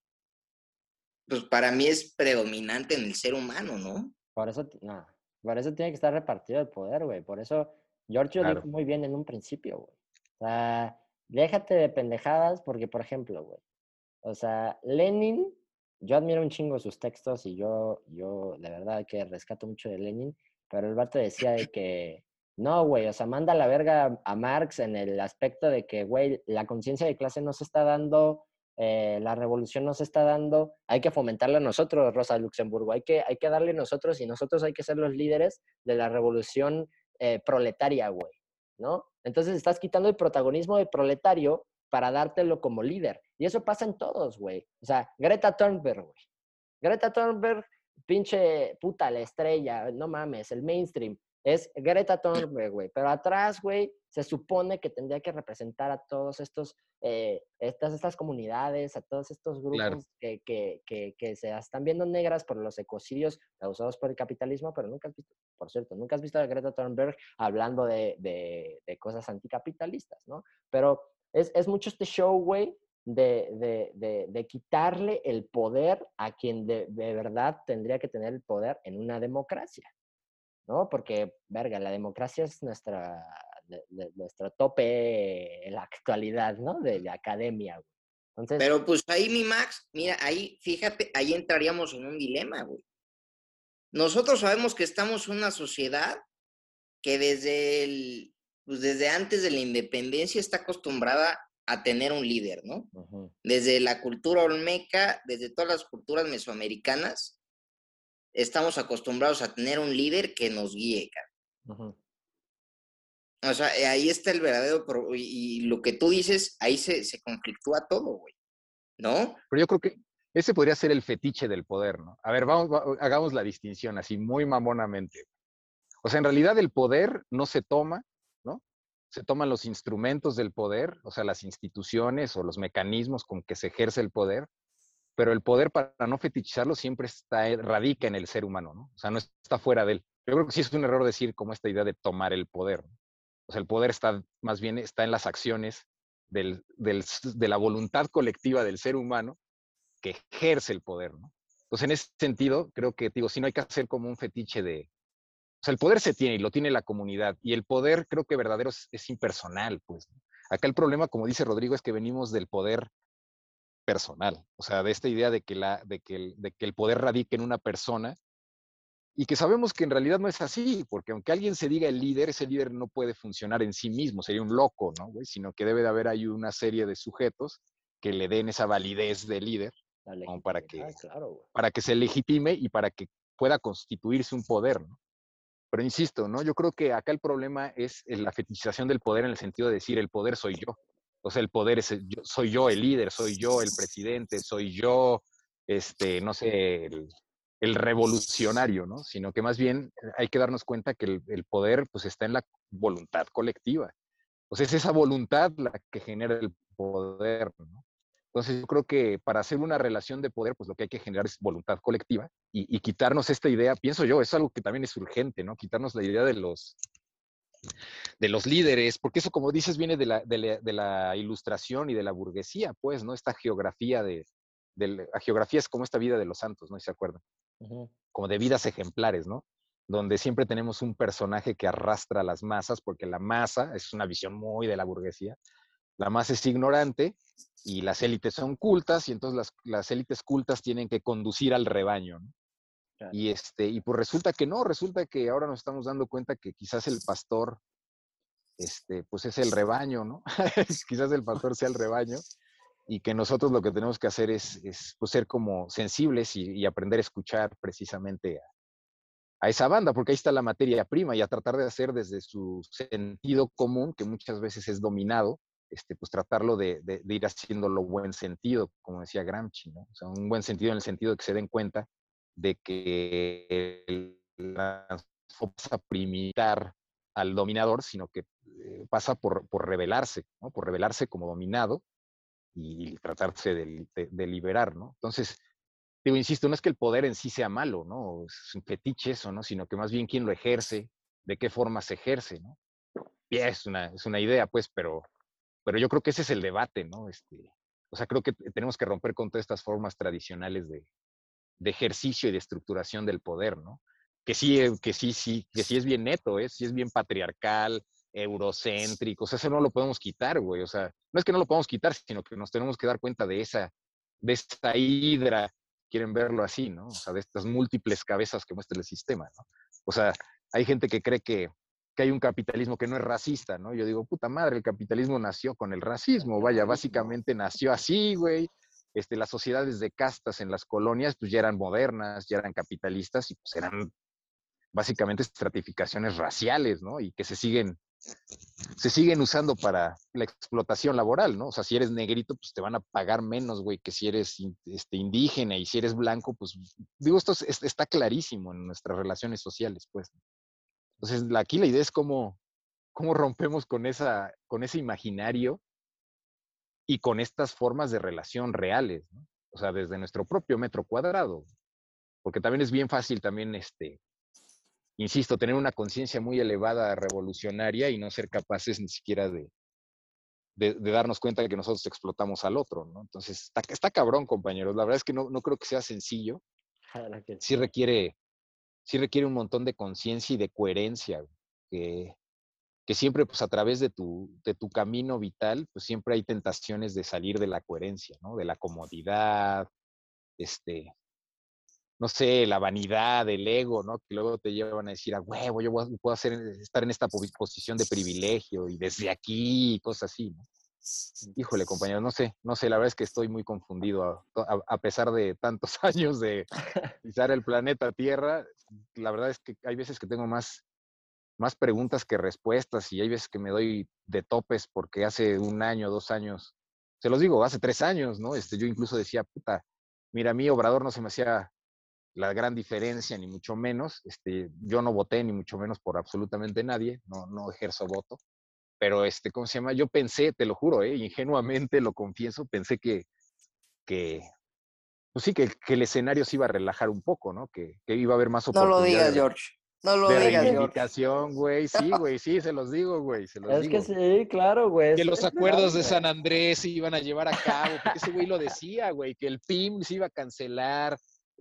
pues para mí es predominante en el ser humano, ¿no? Por eso, no, por eso tiene que estar repartido el poder, güey. Por eso Giorgio dijo muy bien en un principio, güey. O sea, déjate de pendejadas porque, por ejemplo, güey, o sea, Lenin, yo admiro un chingo sus textos y yo, yo de verdad que rescato mucho de Lenin, pero el vato decía de que No, güey, o sea, manda la verga a Marx en el aspecto de que, güey, la conciencia de clase no se está dando, eh, la revolución no se está dando, hay que fomentarla nosotros, Rosa Luxemburgo, hay que, hay que darle nosotros y nosotros hay que ser los líderes de la revolución eh, proletaria, güey, ¿no? Entonces estás quitando el protagonismo del proletario para dártelo como líder. Y eso pasa en todos, güey. O sea, Greta Thunberg, güey. Greta Thunberg, pinche puta, la estrella, no mames, el mainstream es Greta Thunberg, güey. Pero atrás, güey, se supone que tendría que representar a todos estos, eh, estas, estas comunidades, a todos estos grupos que, que, que, que, se están viendo negras por los ecocidios causados por el capitalismo, pero nunca has visto, por cierto, nunca has visto a Greta Thunberg hablando de, de, de cosas anticapitalistas, ¿no? Pero es, es mucho este show, güey, de, de, de, quitarle el poder a quien de, verdad tendría que tener el poder en una democracia. ¿No? Porque, verga, la democracia es nuestra, nuestro tope en la actualidad, ¿no? De la academia, güey. Entonces, Pero pues ahí, mi Max, mira, ahí, fíjate, ahí entraríamos en un dilema, güey. Nosotros sabemos que estamos en una sociedad que desde el, pues desde antes de la independencia está acostumbrada a tener un líder, ¿no? Desde la cultura olmeca, desde todas las culturas mesoamericanas, estamos acostumbrados a tener un líder que nos guíe, cara. O sea, eh, ahí está el verdadero, y, lo que tú dices, ahí se, se conflictúa todo, güey, ¿no? Pero yo creo que ese podría ser el fetiche del poder, ¿no? A ver, vamos, hagamos la distinción así muy mamonamente. O sea, en realidad el poder no se toma, ¿no? Se toman los instrumentos del poder, o sea, las instituciones o los mecanismos con que se ejerce el poder, pero el poder para no fetichizarlo siempre está, eh, radica en el ser humano, ¿no? O sea, no está fuera de él. Yo creo que sí es un error decir como esta idea de tomar el poder. O sea, el poder está más bien está en las acciones de la voluntad colectiva del ser humano que ejerce el poder, ¿no? Entonces, en ese sentido, creo que, digo, si no hay que hacer como un fetiche de... O sea, el poder se tiene y lo tiene la comunidad. Y el poder, creo que verdadero es, impersonal, pues. Acá el problema, como dice Rodrigo, es que venimos del poder personal, o sea, de esta idea de que, la, de que, el, de que el poder radica en una persona y que sabemos que en realidad no es así, porque aunque alguien se diga el líder, ese líder no puede funcionar en sí mismo, sería un loco, ¿no? Sino que debe de haber ahí una serie de sujetos que le den esa validez de líder como para que, para que se legitime y para que pueda constituirse un poder, ¿no? Pero insisto, ¿no? Yo creo que acá el problema es la fetichización del poder en el sentido de decir el poder soy yo. O sea, el poder es, soy yo el líder, soy yo el presidente, soy yo, este, no sé, el, revolucionario, ¿no? Sino que más bien eh, hay que darnos cuenta que el, poder, pues, está en la voluntad colectiva. Sea, es esa voluntad la que genera el poder, ¿no? Entonces, yo creo que para hacer una relación de poder, pues lo que hay que generar es voluntad colectiva y, y, quitarnos esta idea, pienso yo, es algo que también es urgente, ¿no? Quitarnos la idea de los, de los líderes, porque eso, como dices, viene de la, de la, ilustración y de la burguesía, pues, ¿no? Esta geografía de, la geografía es como esta vida de los santos, ¿no? ¿Se acuerdan? Como de vidas ejemplares, ¿no? Donde siempre tenemos un personaje que arrastra a las masas, porque la masa es una visión muy de la burguesía. La masa es ignorante y las élites son cultas, y entonces las, las élites cultas tienen que conducir al rebaño, ¿no? Y, este, y pues resulta que no, resulta que ahora nos estamos dando cuenta que quizás el pastor, este, pues es el rebaño, ¿no? quizás el pastor sea el rebaño y que nosotros lo que tenemos que hacer es, es pues, ser como sensibles y, aprender a escuchar precisamente a, esa banda, porque ahí está la materia prima y a tratar de hacer desde su sentido común, que muchas veces es dominado, este, pues tratarlo de, de, ir haciéndolo buen sentido, como decía Gramsci, ¿no? Un buen sentido en el sentido de que se den cuenta de que la pasa a primitar al dominador, sino que eh, pasa por, por rebelarse, ¿no? por rebelarse como dominado y tratarse de, liberar, ¿no? Entonces, digo, insisto, no es que el poder en sí sea malo, ¿no? Es un fetiche eso, ¿no? Sino que más bien quién lo ejerce, de qué forma se ejerce, ¿no? Y es una, es una idea, pues, pero, pero yo creo que ese es el debate, ¿no? Este, o sea, creo que tenemos que romper con todas estas formas tradicionales de, de ejercicio y de estructuración del poder, ¿no? Que sí, eh, que sí, sí, que sí es bien neto, ¿eh? sí es bien patriarcal, eurocéntrico, o sea, eso no lo podemos quitar, güey, o sea, no es que no lo podemos quitar, sino que nos tenemos que dar cuenta de esa, de esta hidra, quieren verlo así, ¿no? O sea, de estas múltiples cabezas que muestra el sistema, ¿no? O sea, hay gente que cree que, que hay un capitalismo que no es racista, ¿no? Yo digo, puta madre, el capitalismo nació con el racismo, vaya, básicamente nació así, güey. Este, las sociedades de castas en las colonias, pues ya eran modernas, ya eran capitalistas y pues eran básicamente estratificaciones raciales, ¿no? Y que se siguen, se siguen usando para la explotación laboral, ¿no? O sea, si eres negrito, pues te van a pagar menos, güey, que si eres este, indígena y si eres blanco, pues digo, esto está clarísimo en nuestras relaciones sociales, pues. Entonces, aquí la idea es cómo, cómo rompemos con, esa, con ese imaginario y con estas formas de relación reales, ¿no? O sea, desde nuestro propio metro cuadrado. Porque también es bien fácil también, este, insisto, tener una conciencia muy elevada, revolucionaria y no ser capaces ni siquiera de, de, darnos cuenta de que nosotros explotamos al otro, ¿no? Entonces, está, está cabrón, compañeros. La verdad es que no, no creo que sea sencillo. Sí requiere, sí requiere un montón de conciencia y de coherencia, que, que siempre, pues a través de tu, de tu camino vital, pues siempre hay tentaciones de salir de la coherencia, ¿no? De la comodidad, este, no sé, la vanidad, el ego, ¿no? Que luego te llevan a decir, a huevo, yo puedo hacer, estar en esta posición de privilegio y desde aquí, cosas así, ¿no? Híjole, compañero, no sé, no sé, la verdad es que estoy muy confundido. A, pesar de tantos años de pisar el planeta Tierra, la verdad es que hay veces que tengo más, más preguntas que respuestas y hay veces que me doy de topes porque hace un año, dos años, se los digo, hace tres años, ¿no? Este, yo incluso decía, puta, mira, a mí Obrador no se me hacía la gran diferencia, ni mucho menos. Este, yo no voté, ni mucho menos por absolutamente nadie, no, no ejerzo voto. Pero, este, ¿cómo se llama? Yo pensé, te lo juro, ¿eh? ingenuamente lo confieso, pensé que, que pues sí, que, que, el escenario se iba a relajar un poco, ¿no? Que, que iba a haber más oportunidades. No lo digas, George. No lo de reivindicación, güey. Sí, güey, sí, se los digo, güey. Se los es que sí, claro, güey. Que los acuerdos de San Andrés se iban a llevar a cabo, porque ese güey lo decía, güey, que el PIM se iba a cancelar,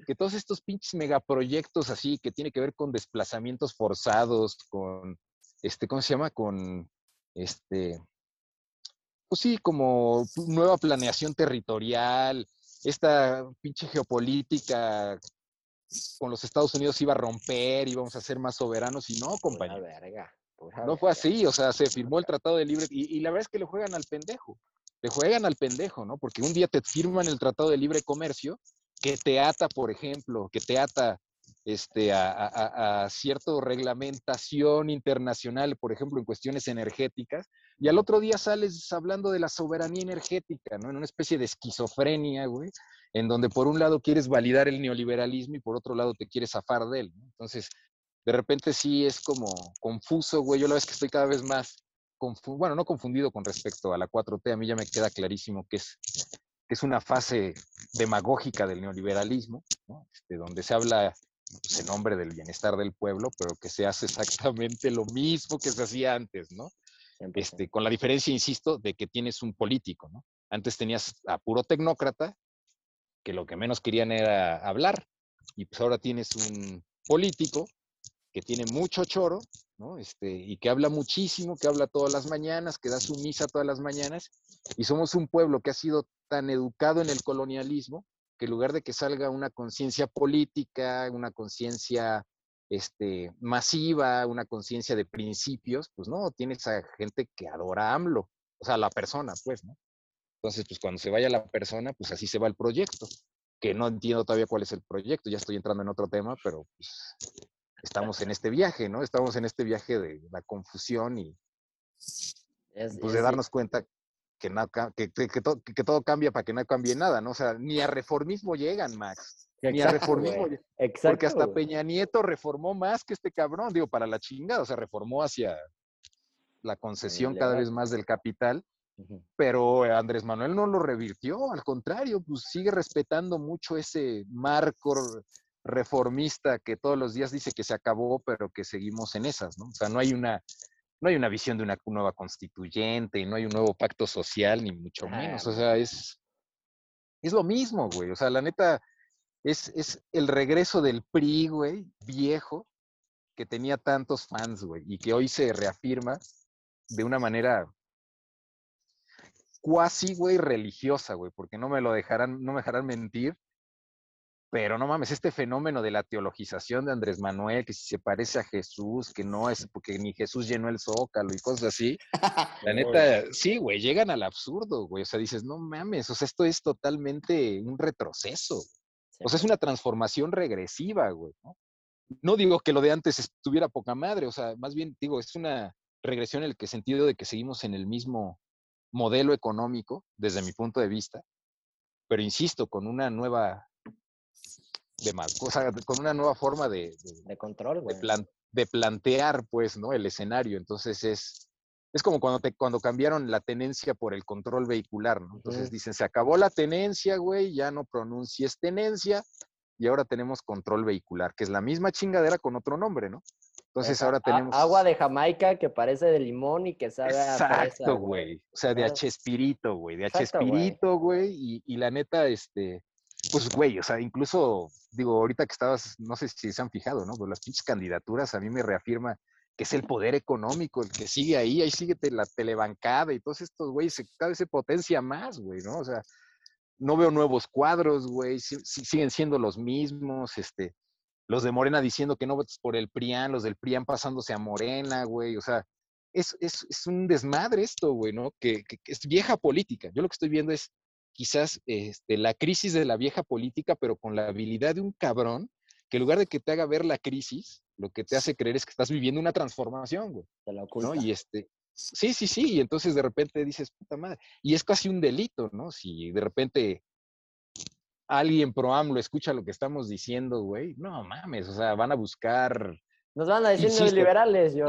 que todos estos pinches megaproyectos así que tiene que ver con desplazamientos forzados, con, este, ¿cómo se llama? Con, este, pues sí, como nueva planeación territorial, esta pinche geopolítica con los Estados Unidos iba a romper, íbamos a ser más soberanos y no, compañero. no fue así, o sea, se firmó el Tratado de Libre y, y, la verdad es que le juegan al pendejo, le juegan al pendejo, ¿no? Porque un día te firman el Tratado de Libre Comercio que te ata, por ejemplo, que te ata este, a, cierta reglamentación internacional, por ejemplo, en cuestiones energéticas, y al otro día sales hablando de la soberanía energética, ¿no? En una especie de esquizofrenia, güey, en donde por un lado quieres validar el neoliberalismo y por otro lado te quieres zafar de él, ¿no? Entonces, de repente sí es como confuso, güey, yo la vez que estoy cada vez más, bueno, no confundido con respecto a la 4T, a mí ya me queda clarísimo que es es una fase demagógica del neoliberalismo, este, donde se habla pues, en nombre del bienestar del pueblo, pero que se hace exactamente lo mismo que se hacía antes, ¿no? Este, con la diferencia, insisto, de que tienes un político, ¿no? Antes tenías a puro tecnócrata, que lo que menos querían era hablar, y pues ahora tienes un político que tiene mucho choro, ¿no? Este, y que habla muchísimo, que habla todas las mañanas, que da su misa todas las mañanas, y somos un pueblo que ha sido tan educado en el colonialismo que en lugar de que salga una conciencia política, una conciencia este, masiva, una conciencia de principios, pues no, tienes a gente que adora a AMLO, o sea, la persona, pues, ¿no? Entonces, pues cuando se vaya la persona, pues así se va el proyecto, que no entiendo todavía cuál es el proyecto, ya estoy entrando en otro tema, pero pues estamos en este viaje, ¿no? Estamos en este viaje de la confusión y pues de darnos cuenta que, no, que, que, todo cambia para que no cambie nada, ¿no? O sea, ni a reformismo llegan, Max. Ni a reformismo. Exacto, porque hasta Peña Nieto reformó más que este cabrón, digo, para la chingada, o sea, reformó hacia la concesión cada vez más del capital. Pero Andrés Manuel no lo revirtió, al contrario, pues sigue respetando mucho ese marco reformista que todos los días dice que se acabó, pero que seguimos en esas, ¿no? O sea, no hay una, no hay una visión de una nueva constituyente, no hay un nuevo pacto social, ni mucho menos. O sea, es, es lo mismo, güey. O sea, la neta, es, es el regreso del PRI, güey, viejo, que tenía tantos fans, güey, y que hoy se reafirma de una manera cuasi, güey, religiosa, güey, porque no me lo dejarán, no me dejarán mentir Pero no mames, este fenómeno de la teologización de Andrés Manuel, que si se parece a Jesús, que no es porque ni Jesús llenó el zócalo y cosas así. la neta, sí, güey, llegan al absurdo, güey. O sea, dices, no mames, o sea, esto es totalmente un retroceso. O sea, es una transformación regresiva, güey. ¿no? no digo que lo de antes estuviera poca madre, o sea, más bien digo, es una regresión en el que sentido de que seguimos en el mismo modelo económico, desde mi punto de vista, pero insisto, con una nueva de o sea, con una nueva forma de, de, control, de, de, plantear, pues, ¿no? El escenario. Entonces es, es como cuando, te, cuando cambiaron la tenencia por el control vehicular, ¿no? Entonces dicen, se acabó la tenencia, güey, ya no pronuncies tenencia, y ahora tenemos control vehicular, que es la misma chingadera con otro nombre, ¿no? Entonces ahora tenemos... Agua de Jamaica que parece de limón y que sabe a Exacto, güey. O sea, de H espirito, güey. De H espirito, güey. Y, y, la neta, este... Pues, güey, o sea, incluso, digo, ahorita que estabas, no sé si se han fijado, ¿no? Pero las pinches candidaturas a mí me reafirma que es el poder económico el que sigue ahí, ahí sigue la telebancada y todos estos güeyes, cada vez se potencia más, güey, ¿no? O sea, no veo nuevos cuadros, güey, siguen siendo los mismos, este, los de Morena diciendo que no votes por el PRIAN, los del PRIAN pasándose a Morena, güey, o sea, es, es, es un desmadre esto, güey, ¿no? Que, que, es vieja política. Yo lo que estoy viendo es quizás este, la crisis de la vieja política, pero con la habilidad de un cabrón que en lugar de que te haga ver la crisis, lo que te hace creer es que estás viviendo una transformación, güey. ¿no? Y este, Sí, sí, sí, y entonces de repente dices, puta madre, y es casi un delito, ¿no? Si de repente alguien pro AMLO escucha lo que estamos diciendo, güey, no mames, o sea, van a buscar... Nos van a decir liberales, yo.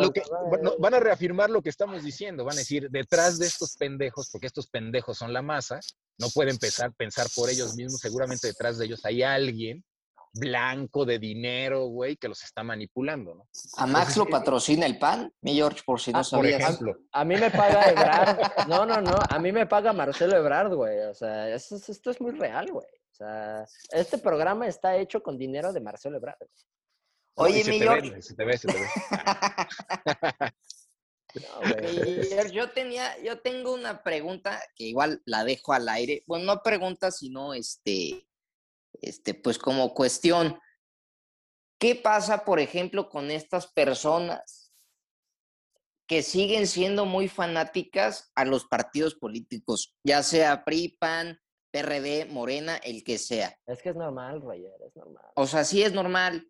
van a reafirmar lo que estamos diciendo, van a decir, detrás de estos pendejos, porque estos pendejos son la masa, no pueden empezar pensar por ellos mismos, seguramente detrás de ellos hay alguien blanco de dinero, güey, que los está manipulando, ¿no? ¿A Max lo patrocina el PAN? Mi George, por si no ah, sabías. Por ejemplo. A, mí me paga Ebrard. No, no, no. A mí me paga Marcelo Ebrard, güey. O sea, esto, es muy real, güey. O sea, este programa está hecho con dinero de Marcelo Ebrard. Oye, mi George. se te ve, se te ve. yo tenía, yo tengo una pregunta que igual la dejo al aire. Bueno, no pregunta, sino este, este, pues como cuestión, ¿qué pasa, por ejemplo, con estas personas que siguen siendo muy fanáticas a los partidos políticos, ya sea PRI, PAN, PRD, Morena, el que sea? Es que es normal, Roger, es normal. O sea, sí es normal,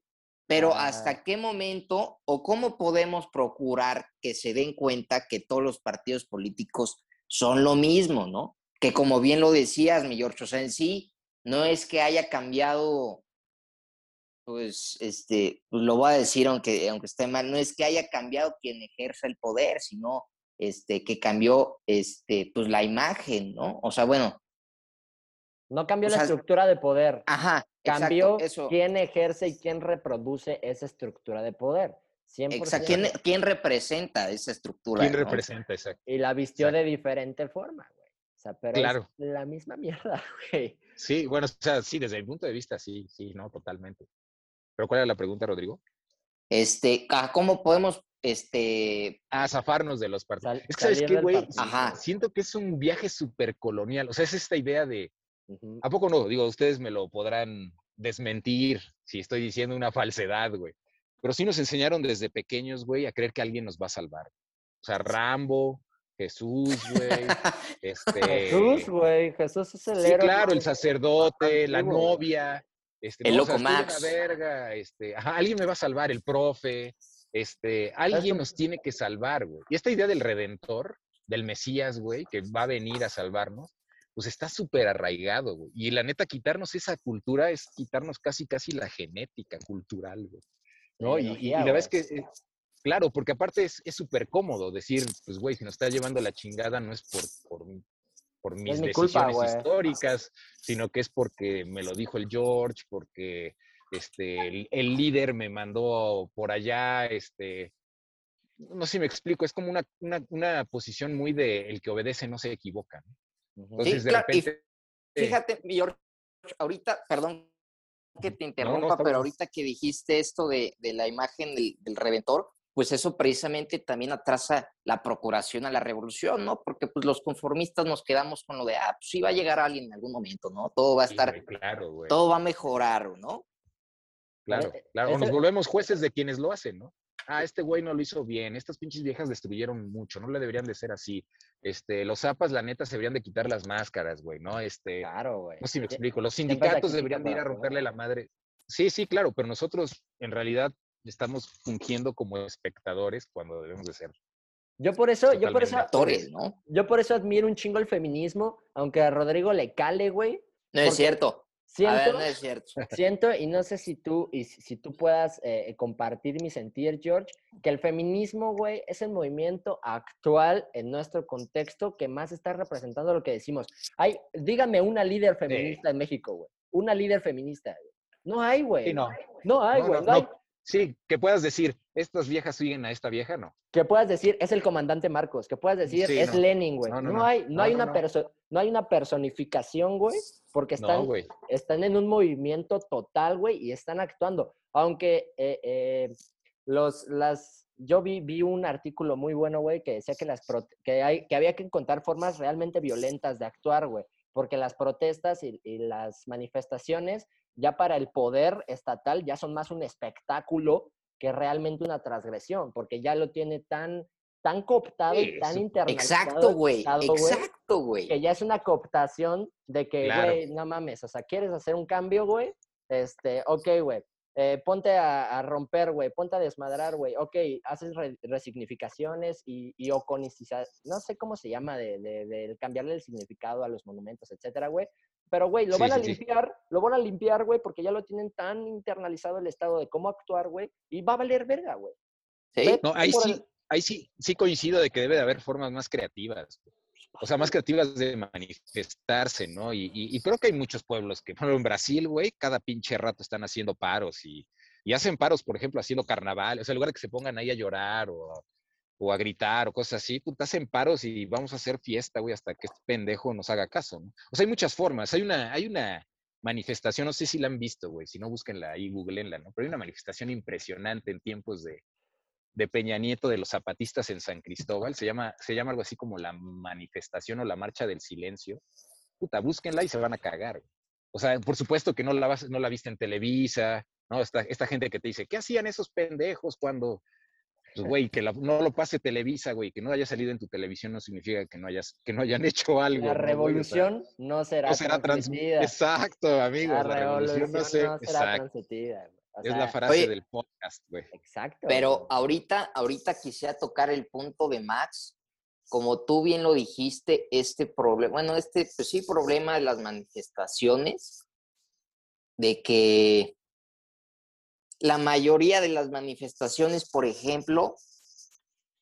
pero ¿hasta qué momento o cómo podemos procurar que se den cuenta que todos los partidos políticos son lo mismo, ¿no? Que como bien lo decías, mi George, o sea, en sí, no es que haya cambiado, pues, este, pues lo voy a decir aunque, aunque esté mal, no es que haya cambiado quien ejerza el poder, sino este, que cambió, este, pues la imagen, ¿no? O sea, bueno. No cambió la estructura de poder. Ajá. Cambió quién ejerce y quién reproduce esa estructura de poder. 100%. Exacto. ¿Quién, ¿Quién, representa esa estructura? ¿Quién representa, exacto? Y la vistió de diferente forma, güey. O sea, pero claro. es la misma mierda, güey. Sí, bueno, o sea, sí, desde mi punto de vista, sí, sí, no, totalmente. Pero ¿cuál era la pregunta, Rodrigo? Este, ¿cómo podemos, este... A zafarnos de los partidos. es que, ¿sabes qué, güey? Ajá. Siento que es un viaje súper colonial. O sea, es esta idea de... ¿A poco no? Digo, ustedes me lo podrán desmentir si estoy diciendo una falsedad, güey. Pero sí nos enseñaron desde pequeños, güey, a creer que alguien nos va a salvar. O sea, Rambo, Jesús, güey. Este, Jesús, güey. Jesús es el héroe. Sí, claro, el sacerdote, la novia. Este, el loco Max. verga, este, alguien me va a salvar, el profe. Este, alguien nos tiene que salvar, güey. Y esta idea del redentor, del Mesías, güey, que va a venir a salvarnos, pues está súper arraigado, güey. Y la neta, quitarnos esa cultura es quitarnos casi, casi la genética cultural, güey. ¿No? Y, y, la verdad es que eh, Claro, porque aparte es súper cómodo decir, pues, güey, si nos está llevando la chingada no es por, por, por mis decisiones históricas, sino que es porque me lo dijo el George, porque este, el, líder me mandó por allá, este, no sé si me explico, es como una, una, posición muy de el que obedece no se equivoca. Entonces, de repente... fíjate, George, ahorita, perdón que te interrumpa, pero ahorita que dijiste esto de, la imagen del, del reventor, pues eso precisamente también atrasa la procuración a la revolución, ¿no? Porque pues los conformistas nos quedamos con lo de, ah, pues sí va a llegar alguien en algún momento, ¿no? Todo va a estar, claro, todo va a mejorar, ¿no? Claro, eh, claro. O nos volvemos jueces de quienes lo hacen, ¿no? Ah, este güey no lo hizo bien, estas pinches viejas destruyeron mucho, no le deberían de ser así. Este, los zapas, la neta, se deberían de quitar las máscaras, güey, ¿no? Este, claro, güey. No sé si me explico. Los sindicatos deberían de ir a romperle la madre. Sí, sí, claro, pero nosotros en realidad estamos fungiendo como espectadores cuando debemos de ser. Yo por eso, yo por eso, actores, ¿no? Yo por eso admiro un chingo el feminismo, aunque a Rodrigo le cale, güey. No es cierto. Siento, no es cierto. Siento, y no sé si tú, y si tú puedas eh, compartir mi sentir, George, que el feminismo, güey, es el movimiento actual en nuestro contexto que más está representando lo que decimos. Hay, dígame una líder feminista en México, güey. Una líder feminista. No hay, güey. no. no. hay, güey. no, hay. Sí, que puedas decir, estas viejas siguen a esta vieja, no. Que puedas decir, es el comandante Marcos. Que puedas decir, es Lenin, güey. No, hay, no, hay una no hay una personificación, güey, porque están, están en un movimiento total, güey, y están actuando. Aunque eh, eh, los, las, yo vi, vi un artículo muy bueno, güey, que decía que, las que, hay, que había que encontrar formas realmente violentas de actuar, güey, porque las protestas y, y las manifestaciones ya para el poder estatal ya son más un espectáculo que realmente una transgresión, porque ya lo tiene tan, tan cooptado y tan internacionalizado. Exacto, güey. Exacto, güey. Que ya es una cooptación de que, güey, no mames, o sea, ¿quieres hacer un cambio, güey? Este, ok, güey. Eh, ponte a, romper, güey, ponte a desmadrar, güey. Ok, haces resignificaciones y, y no sé cómo se llama, de, de, cambiarle el significado a los monumentos, etcétera, güey. Pero, güey, lo van a limpiar, lo van a limpiar, güey, porque ya lo tienen tan internalizado el estado de cómo actuar, güey, y va a valer verga, güey. Sí. No, ahí sí, ahí sí, sí coincido de que debe de haber formas más creativas. O sea, más creativas de manifestarse, ¿no? Y, creo que hay muchos pueblos que, por ejemplo, en Brasil, güey, cada pinche rato están haciendo paros y, y hacen paros, por ejemplo, haciendo carnaval. O sea, en lugar de que se pongan ahí a llorar o o a gritar o cosas así, puta, hacen paros y vamos a hacer fiesta, güey, hasta que este pendejo nos haga caso, ¿no? O sea, hay muchas formas. Hay una, hay una manifestación, no sé si la han visto, güey, si no, búsquenla ahí, googleenla, ¿no? Pero hay una manifestación impresionante en tiempos de, de Peña Nieto de los zapatistas en San Cristóbal, se llama, se llama algo así como la manifestación o la marcha del silencio. Puta, búsquenla y se van a cagar. O sea, por supuesto que no la, no la viste en Televisa, ¿no? Esta, esta gente que te dice, ¿qué hacían esos pendejos cuando pues, güey, que no lo pase Televisa, güey, que no haya salido en tu televisión no significa que no hayas, que no hayan hecho algo. La revolución no, será, no será transmitida. Exacto, amigo. La, revolución, no, será transmitida. es la frase del podcast, güey. Exacto. Pero ahorita, ahorita quisiera tocar el punto de Max. Como tú bien lo dijiste, este problema, bueno, este, pues sí, problema de las manifestaciones, de que la mayoría de las manifestaciones, por ejemplo,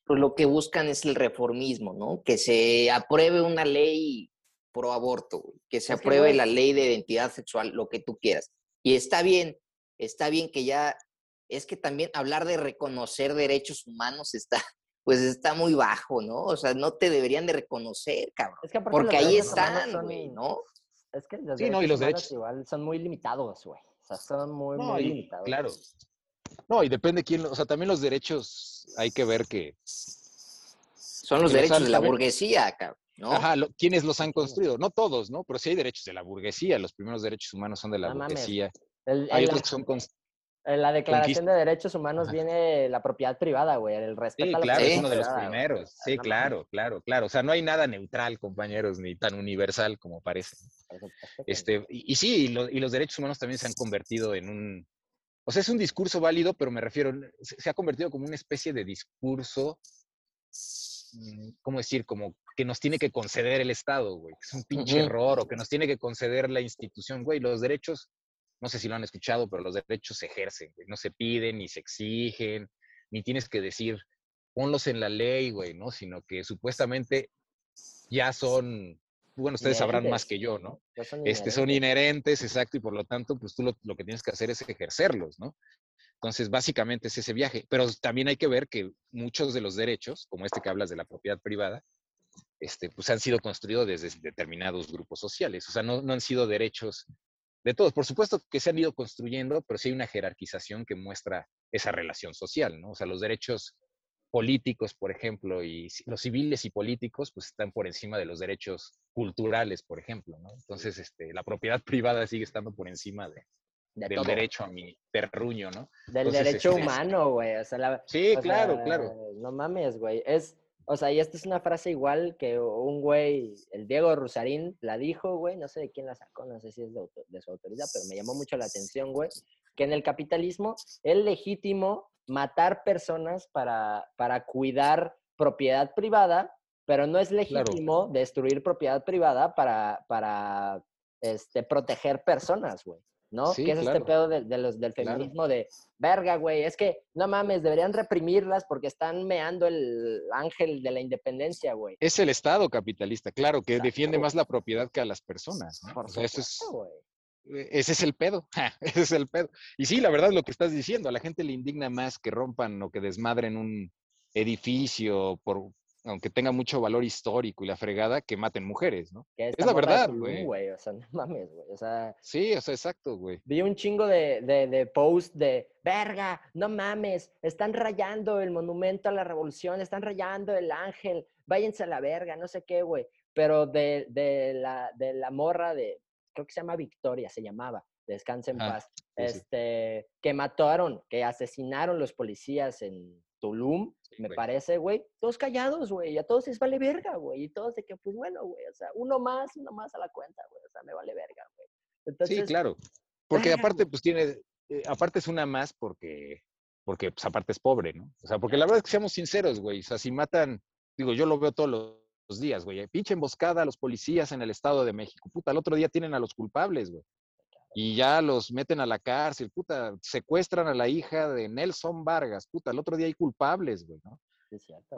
pues lo que buscan es el reformismo, ¿no? Que se apruebe una ley pro aborto, que se apruebe la ley de identidad sexual, lo que tú quieras. Y está bien, está bien que ya, es que también hablar de reconocer derechos humanos está, pues está muy bajo, ¿no? O sea, no te deberían de reconocer, cabrón. porque ahí están, güey, ¿no? Es que los derechos, los derechos igual son muy limitados, güey son muy, muy limitados. Claro. No, y depende quién, o sea, también los derechos hay que ver que... Son los derechos de la burguesía, ¿no? Ajá, ¿quiénes los han construido? No todos, ¿no? Pero sí hay derechos de la burguesía, los primeros derechos humanos son de la burguesía. hay otros que son en la Declaración de Derechos Humanos viene la propiedad privada, güey, el respeto sí, a la claro, es uno de los primeros. Sí, claro, claro, claro. O sea, no hay nada neutral, compañeros, ni tan universal como parece. Este, y, sí, y, los derechos humanos también se han convertido en un... O sea, es un discurso válido, pero me refiero, se, ha convertido como una especie de discurso, mm, ¿cómo decir? Como que nos tiene que conceder el Estado, güey. Es un pinche error, o que nos tiene que conceder la institución, güey. Los derechos no sé si lo han escuchado, pero los derechos se ejercen, güey. No se piden, ni se exigen, ni tienes que decir, ponlos en la ley, güey, ¿no? Sino que supuestamente ya son, bueno, ustedes sabrán más que yo, ¿no? Son este, son inherentes, exacto, y por lo tanto, pues tú lo, lo, que tienes que hacer es ejercerlos, ¿no? Entonces, básicamente es ese viaje. Pero también hay que ver que muchos de los derechos, como este que hablas de la propiedad privada, este, pues han sido construidos desde determinados grupos sociales. O sea, no, no han sido derechos de todos. Por supuesto que se han ido construyendo, pero sí hay una jerarquización que muestra esa relación social, ¿no? O sea, los derechos políticos, por ejemplo, y los civiles y políticos, pues están por encima de los derechos culturales, por ejemplo, ¿no? Entonces, este, la propiedad privada sigue estando por encima de, del derecho a mi terruño, ¿no? Del derecho este, humano, güey. O sea, la, sí, claro, claro. No mames, güey. Es, o sea, y esta es una frase igual que un güey, el Diego Rusarín, la dijo, güey, no sé de quién la sacó, no sé si es de, de su autoridad, pero me llamó mucho la atención, güey, que en el capitalismo es legítimo matar personas para, para cuidar propiedad privada, pero no es legítimo destruir propiedad privada para, para este, proteger personas, güey. ¿No? que es este pedo de, los, del feminismo de, verga, güey, es que, no mames, deberían reprimirlas porque están meando el ángel de la independencia, güey. Es el Estado capitalista, claro, que defiende más la propiedad que a las personas, ¿no? eso es, e, ese es el pedo, ese es el pedo. Y sí, la verdad lo que estás diciendo, a la gente le indigna más que rompan o que desmadren un edificio por, aunque tenga mucho valor histórico y la fregada, que maten mujeres, ¿no? es la verdad, güey. O sea, no mames, güey. O sea. Sí, o sea, exacto, güey. Vi un chingo de, de, de post de, verga, no mames, están rayando el monumento a la revolución, están rayando el ángel, váyanse a la verga, no sé qué, güey. Pero de, de, la, de la morra de, creo que se llama Victoria, se llamaba, descanse en paz, este, que mataron, que asesinaron los policías en Tulum, me parece, güey, todos callados, güey, a todos les vale verga, güey, y todos de que, pues bueno, güey, o sea, uno más, uno más a la cuenta, güey, o sea, me vale verga, güey. sí, claro, porque aparte, pues tiene, eh, aparte es una más porque, porque, pues aparte es pobre, ¿no? O sea, porque la verdad es que seamos sinceros, güey, o sea, si matan, digo, yo lo veo todos los días, güey, pinche emboscada a los policías en el Estado de México, puta, el otro día tienen a los culpables, güey y ya los meten a la cárcel, puta, secuestran a la hija de Nelson Vargas, puta, el otro día hay culpables, güey, ¿no?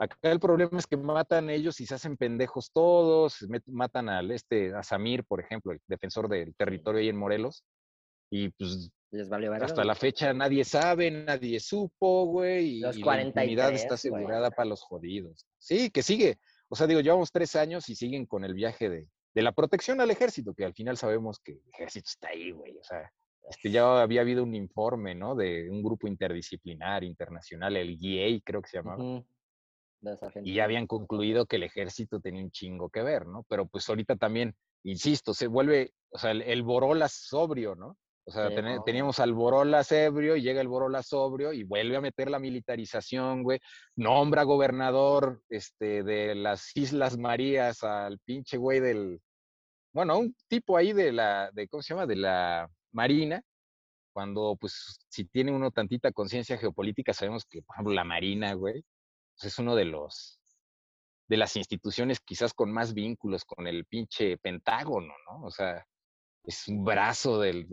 Acá el problema es que matan ellos y se hacen pendejos todos, matan al este, a Samir, por ejemplo, el defensor del territorio ahí en Morelos, y pues Les vale hasta la fecha nadie sabe, nadie supo, güey, y, la impunidad está asegurada para los jodidos. Sí, que sigue. O sea, digo, llevamos tres años y siguen con el viaje de, de la protección al ejército, que al final sabemos que el ejército está ahí, güey. O sea, este, ya había habido un informe, ¿no? De un grupo interdisciplinar internacional, el GIEI creo que se llamaba. Y ya habían concluido que el ejército tenía un chingo que ver, ¿no? Pero pues ahorita también, insisto, se vuelve, o sea, el, Borolas sobrio, ¿no? O sea, teníamos al Borolas ebrio y llega el Borolas sobrio y vuelve a meter la militarización, güey. Nombra gobernador este, de las Islas Marías al pinche güey del, bueno, un tipo ahí de la, de, ¿cómo se llama? De la Marina, cuando, pues, si tiene uno tantita conciencia geopolítica, sabemos que, por ejemplo, la Marina, güey, pues es uno de los, de las instituciones quizás con más vínculos con el pinche Pentágono, ¿no? O sea, es un brazo de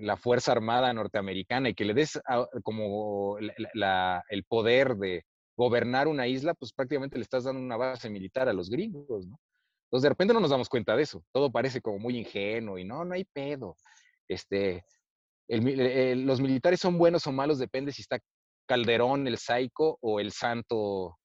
la Fuerza Armada norteamericana y que le des como el poder de gobernar una isla, pues prácticamente le estás dando una base militar a los gringos, ¿no? Entonces, de repente no nos damos cuenta de eso. Todo parece como muy ingenuo y no, no hay pedo. Este, los militares son buenos o malos, depende si está Calderón, el Saico, o el santo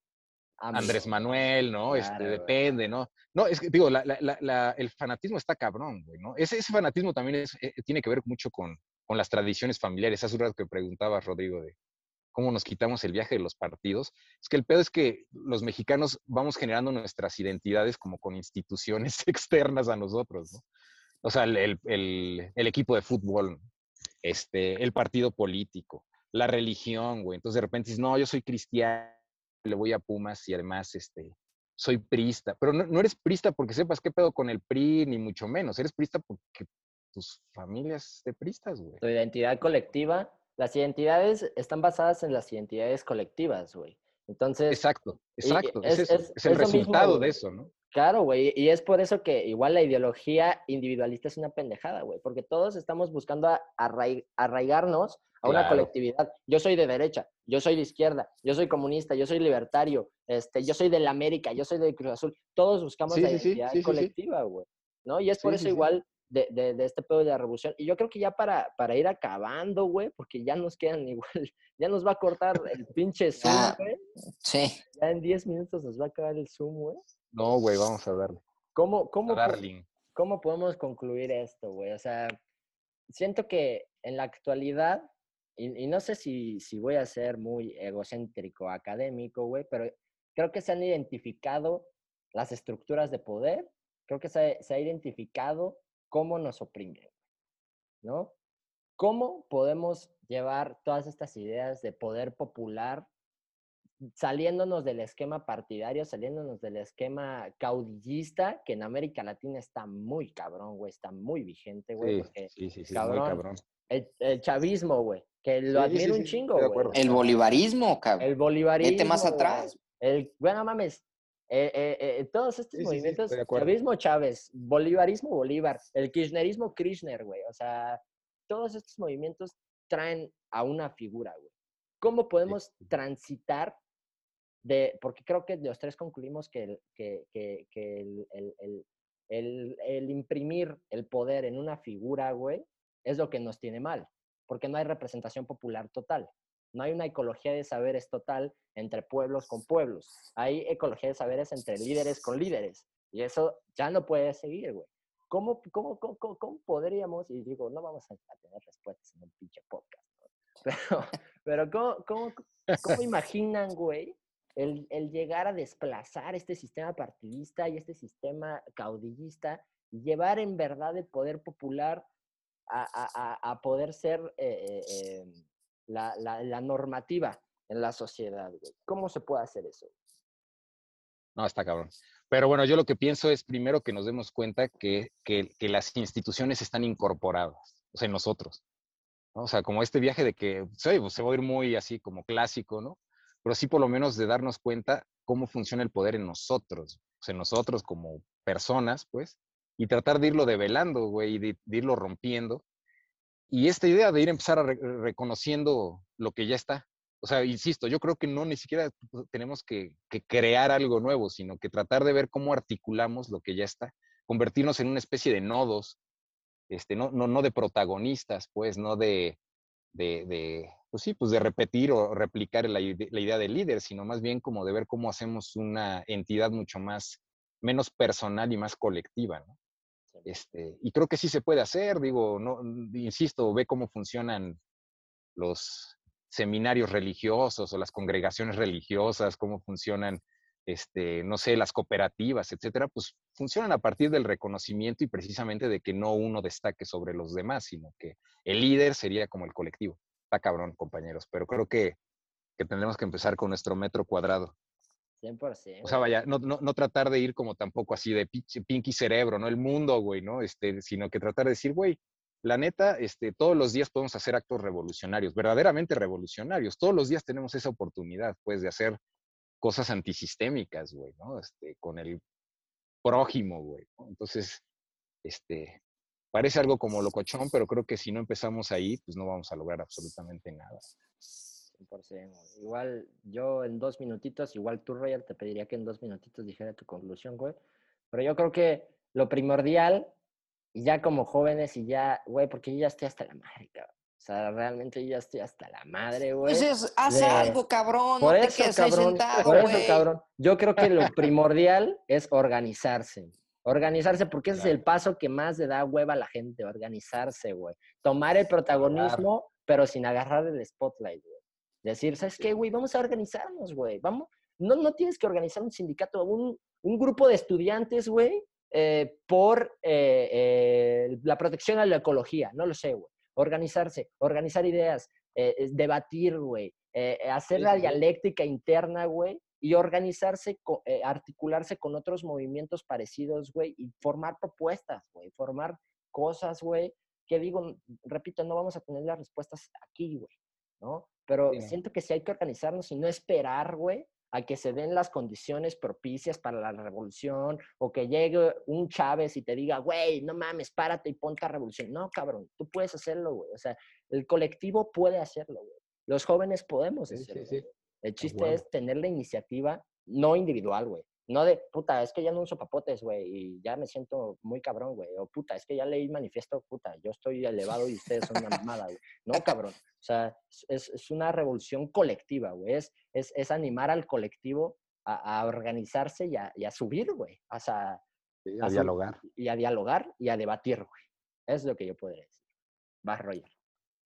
Andrés Manuel, ¿no? este, depende, ¿no? No, es que digo, el fanatismo está cabrón, güey, ¿no? Ese, ese fanatismo también es, eh, tiene que ver mucho con, con las tradiciones familiares. Hace un rato que preguntabas, Rodrigo, de, cómo nos quitamos el viaje de los partidos. Es que el pedo es que los mexicanos vamos generando nuestras identidades como con instituciones externas a nosotros, ¿no? O sea, el, equipo de fútbol, este, el partido político, la religión, güey. Entonces de repente dices, no, yo soy cristiano, le voy a Pumas y además, este, soy prista. Pero no, no eres prista porque sepas qué pedo con el PRI, ni mucho menos. Eres prista porque tus familias de pristas, güey. Tu identidad colectiva las identidades están basadas en las identidades colectivas, güey. Entonces. Exacto, exacto. Es, el resultado de eso, ¿no? Claro, güey. Y es por eso que igual la ideología individualista es una pendejada, güey. Porque todos estamos buscando arraigarnos a una colectividad. Yo soy de derecha, yo soy de izquierda, yo soy comunista, yo soy libertario, este, yo soy de la América, yo soy de Cruz Azul. Todos buscamos la identidad colectiva, güey. ¿No? Y es por eso igual de, de, de, este pedo de la revolución. Y yo creo que ya para, para ir acabando, güey, porque ya nos quedan igual, ya nos va a cortar el pinche Zoom, güey. Sí. Ya en 10 minutos nos va a acabar el Zoom, güey. No, güey, vamos a darle. ¿Cómo, cómo, ¿Cómo podemos concluir esto, güey? O sea, siento que en la actualidad y, no sé si, si voy a ser muy egocéntrico académico, güey, pero creo que se han identificado las estructuras de poder, creo que se, se ha identificado cómo nos oprimen, ¿no? ¿Cómo podemos llevar todas estas ideas de poder popular saliéndonos del esquema partidario, saliéndonos del esquema caudillista, que en América Latina está muy cabrón, güey, está muy vigente, güey. Sí, sí, sí, cabrón, muy cabrón. El, chavismo, güey, que lo admiro un chingo, güey. El bolivarismo, cabrón. El bolivarismo. Vete más atrás. El, bueno, mames, eh, eh, eh, todos estos movimientos, chavismo Chávez, bolivarismo Bolívar, el kirchnerismo Kirchner, güey, o sea, todos estos movimientos traen a una figura, güey. ¿Cómo podemos transitar de, porque creo que los tres concluimos que, el, que, que, que el, el, el, el, imprimir el poder en una figura, güey, es lo que nos tiene mal, porque no hay representación popular total. No hay una ecología de saberes total entre pueblos con pueblos. Hay ecología de saberes entre líderes con líderes. Y eso ya no puede seguir, güey. ¿Cómo, cómo, cómo, cómo, podríamos, y digo, no vamos a, tener respuestas en un pinche podcast, pero, pero ¿cómo, cómo, cómo imaginan, güey, el, el, llegar a desplazar este sistema partidista y este sistema caudillista y llevar en verdad el poder popular a, poder ser eh, eh, em, la, normativa en la sociedad. ¿Cómo se puede hacer eso? No, está cabrón. Pero bueno, yo lo que pienso es primero que nos demos cuenta que, que, las instituciones están incorporadas, o sea, en nosotros. ¿no? O sea, como este viaje de que pues, se va a ir muy así como clásico, ¿no? pero sí por lo menos de darnos cuenta cómo funciona el poder en nosotros, o sea, en nosotros como personas, pues, y tratar de irlo develando, güey, y de, irlo rompiendo. Y esta idea de ir a empezar a reconociendo lo que ya está. O sea, insisto, yo creo que no ni siquiera tenemos que, crear algo nuevo, sino que tratar de ver cómo articulamos lo que ya está, convertirnos en una especie de nodos, este, no, no, no de protagonistas, pues, no de, de, de, pues sí, pues de repetir o replicar la, la, idea del líder, sino más bien como de ver cómo hacemos una entidad mucho más, menos personal y más colectiva, ¿no? Este, y creo que sí se puede hacer, digo, no, insisto, ve cómo funcionan los seminarios religiosos o las congregaciones religiosas, cómo funcionan, este, no sé, las cooperativas, etcétera, pues funcionan a partir del reconocimiento y precisamente de que no uno destaque sobre los demás, sino que el líder sería como el colectivo. Está cabrón, compañeros, pero creo que, que tendremos que empezar con nuestro metro cuadrado. 100%. O sea, vaya, no, no, no, tratar de ir como tampoco así de pinky cerebro, ¿no? El mundo, güey, ¿no? Este, sino que tratar de decir, güey, la neta, este, todos los días podemos hacer actos revolucionarios, verdaderamente revolucionarios. Todos los días tenemos esa oportunidad, pues, de hacer cosas antisistémicas, güey, ¿no? Este, con el prójimo, güey. Entonces, este, parece algo como locochón, pero creo que si no empezamos ahí, pues no vamos a lograr absolutamente nada. 100%. Igual yo en dos minutitos, igual tú, Royal, te pediría que en dos minutitos dijera tu conclusión, güey. Pero yo creo que lo primordial, y ya como jóvenes y ya, güey, porque yo ya estoy hasta la madre, cabrón. O sea, realmente yo ya estoy hasta la madre, güey. Pues hace algo, cabrón. Por no eso, te cabrón, sentado, por eso, cabrón. Yo creo que lo primordial es organizarse. Organizarse, porque ese es el paso que más le da hueva a la gente, organizarse, güey. Tomar el protagonismo, pero sin agarrar el spotlight, güey. Decir, ¿sabes qué, güey? Vamos a organizarnos, güey. Vamos. No, no tienes que organizar un sindicato, un, un grupo de estudiantes, güey, eh, por eh, eh, la protección a la ecología. No lo sé, güey organizarse, organizar ideas, debatir, güey, hacer la dialéctica interna, güey, y organizarse, articularse con otros movimientos parecidos, güey, y formar propuestas, güey, formar cosas, güey, que digo, repito, no vamos a tener las respuestas aquí, güey, ¿no? Pero siento que sí hay que organizarnos y no esperar, güey, a que se den las condiciones propicias para la revolución o que llegue un Chávez y te diga, güey, no mames, párate y ponte a revolución. No, cabrón, tú puedes hacerlo, güey. O sea, el colectivo puede hacerlo, güey. Los jóvenes podemos hacerlo. El chiste es tener la iniciativa, no individual, güey. No de, puta, es que ya no uso papotes, güey, y ya me siento muy cabrón, güey. O puta, es que ya leí manifiesto, puta, yo estoy elevado y ustedes son una mamada, güey. No, cabrón. O sea, es, es una revolución colectiva, güey. Es, es, es, animar al colectivo a, a organizarse y a, y a subir, güey. O sea, a, dialogar. Y a dialogar y a debatir, güey. Es lo que yo podría decir. Va, Roger.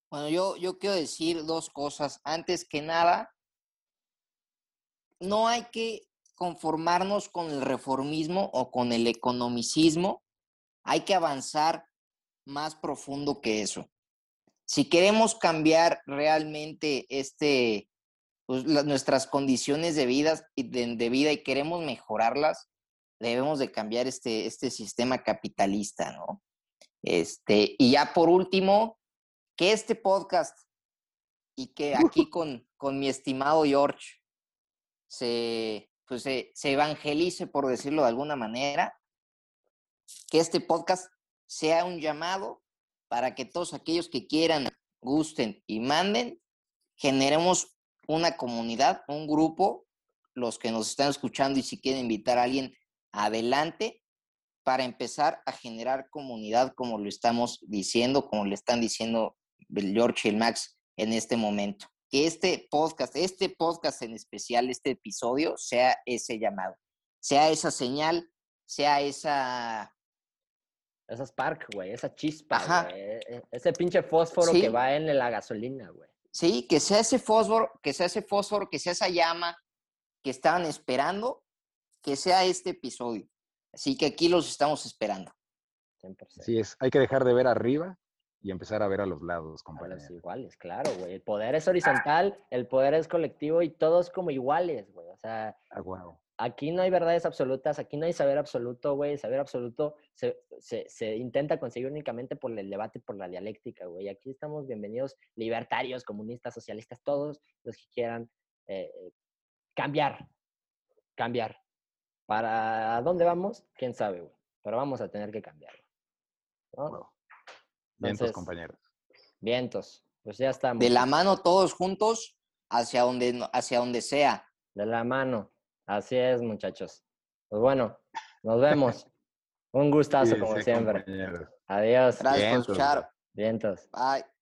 Bueno, yo, yo quiero decir dos cosas. Antes que nada, no hay que conformarnos con el reformismo o con el economicismo. Hay que avanzar más profundo que eso. Si queremos cambiar realmente este, pues, nuestras condiciones de vida, de, vida y queremos mejorarlas, debemos de cambiar este, este sistema capitalista, ¿no? Este, y ya por último, que este podcast y que aquí con, con mi estimado George se, pues se, evangelice, por decirlo de alguna manera, que este podcast sea un llamado para que todos aquellos que quieran, gusten y manden, generemos una comunidad, un grupo, los que nos están escuchando y si quieren invitar a alguien, adelante, para empezar a generar comunidad como lo estamos diciendo, como le están diciendo George y el Max en este momento. Que este podcast, este podcast en especial, este episodio, sea ese llamado, sea esa señal, sea esa esa Spark, güey, esa chispa, e, e, Ese pinche fósforo que va en la gasolina, güey. Sí, que sea ese fósforo, que sea ese fósforo, que sea esa llama que estaban esperando, que sea este episodio. Así que aquí los estamos esperando. 100%. Sí, es, hay que dejar de ver arriba y empezar a ver a los lados, compañeros. iguales, claro, güey. El poder es horizontal, el poder es colectivo y todos como iguales, güey. O sea, ah, wow aquí no hay verdades absolutas, aquí no hay saber absoluto, güey. Saber absoluto se, se, intenta conseguir únicamente por el debate, por la dialéctica, güey. Aquí estamos bienvenidos libertarios, comunistas, socialistas, todos los que quieran eh, cambiar, cambiar. ¿Para dónde vamos? ¿Quién sabe, güey? Pero vamos a tener que vientos, compañeros. Vientos. Pues ya estamos. De la mano todos juntos hacia donde, hacia donde sea. De la mano. Así es, muchachos. Pues bueno, nos vemos. Un gustazo, como siempre. Adiós. Gracias por escuchar. Vientos. Bye.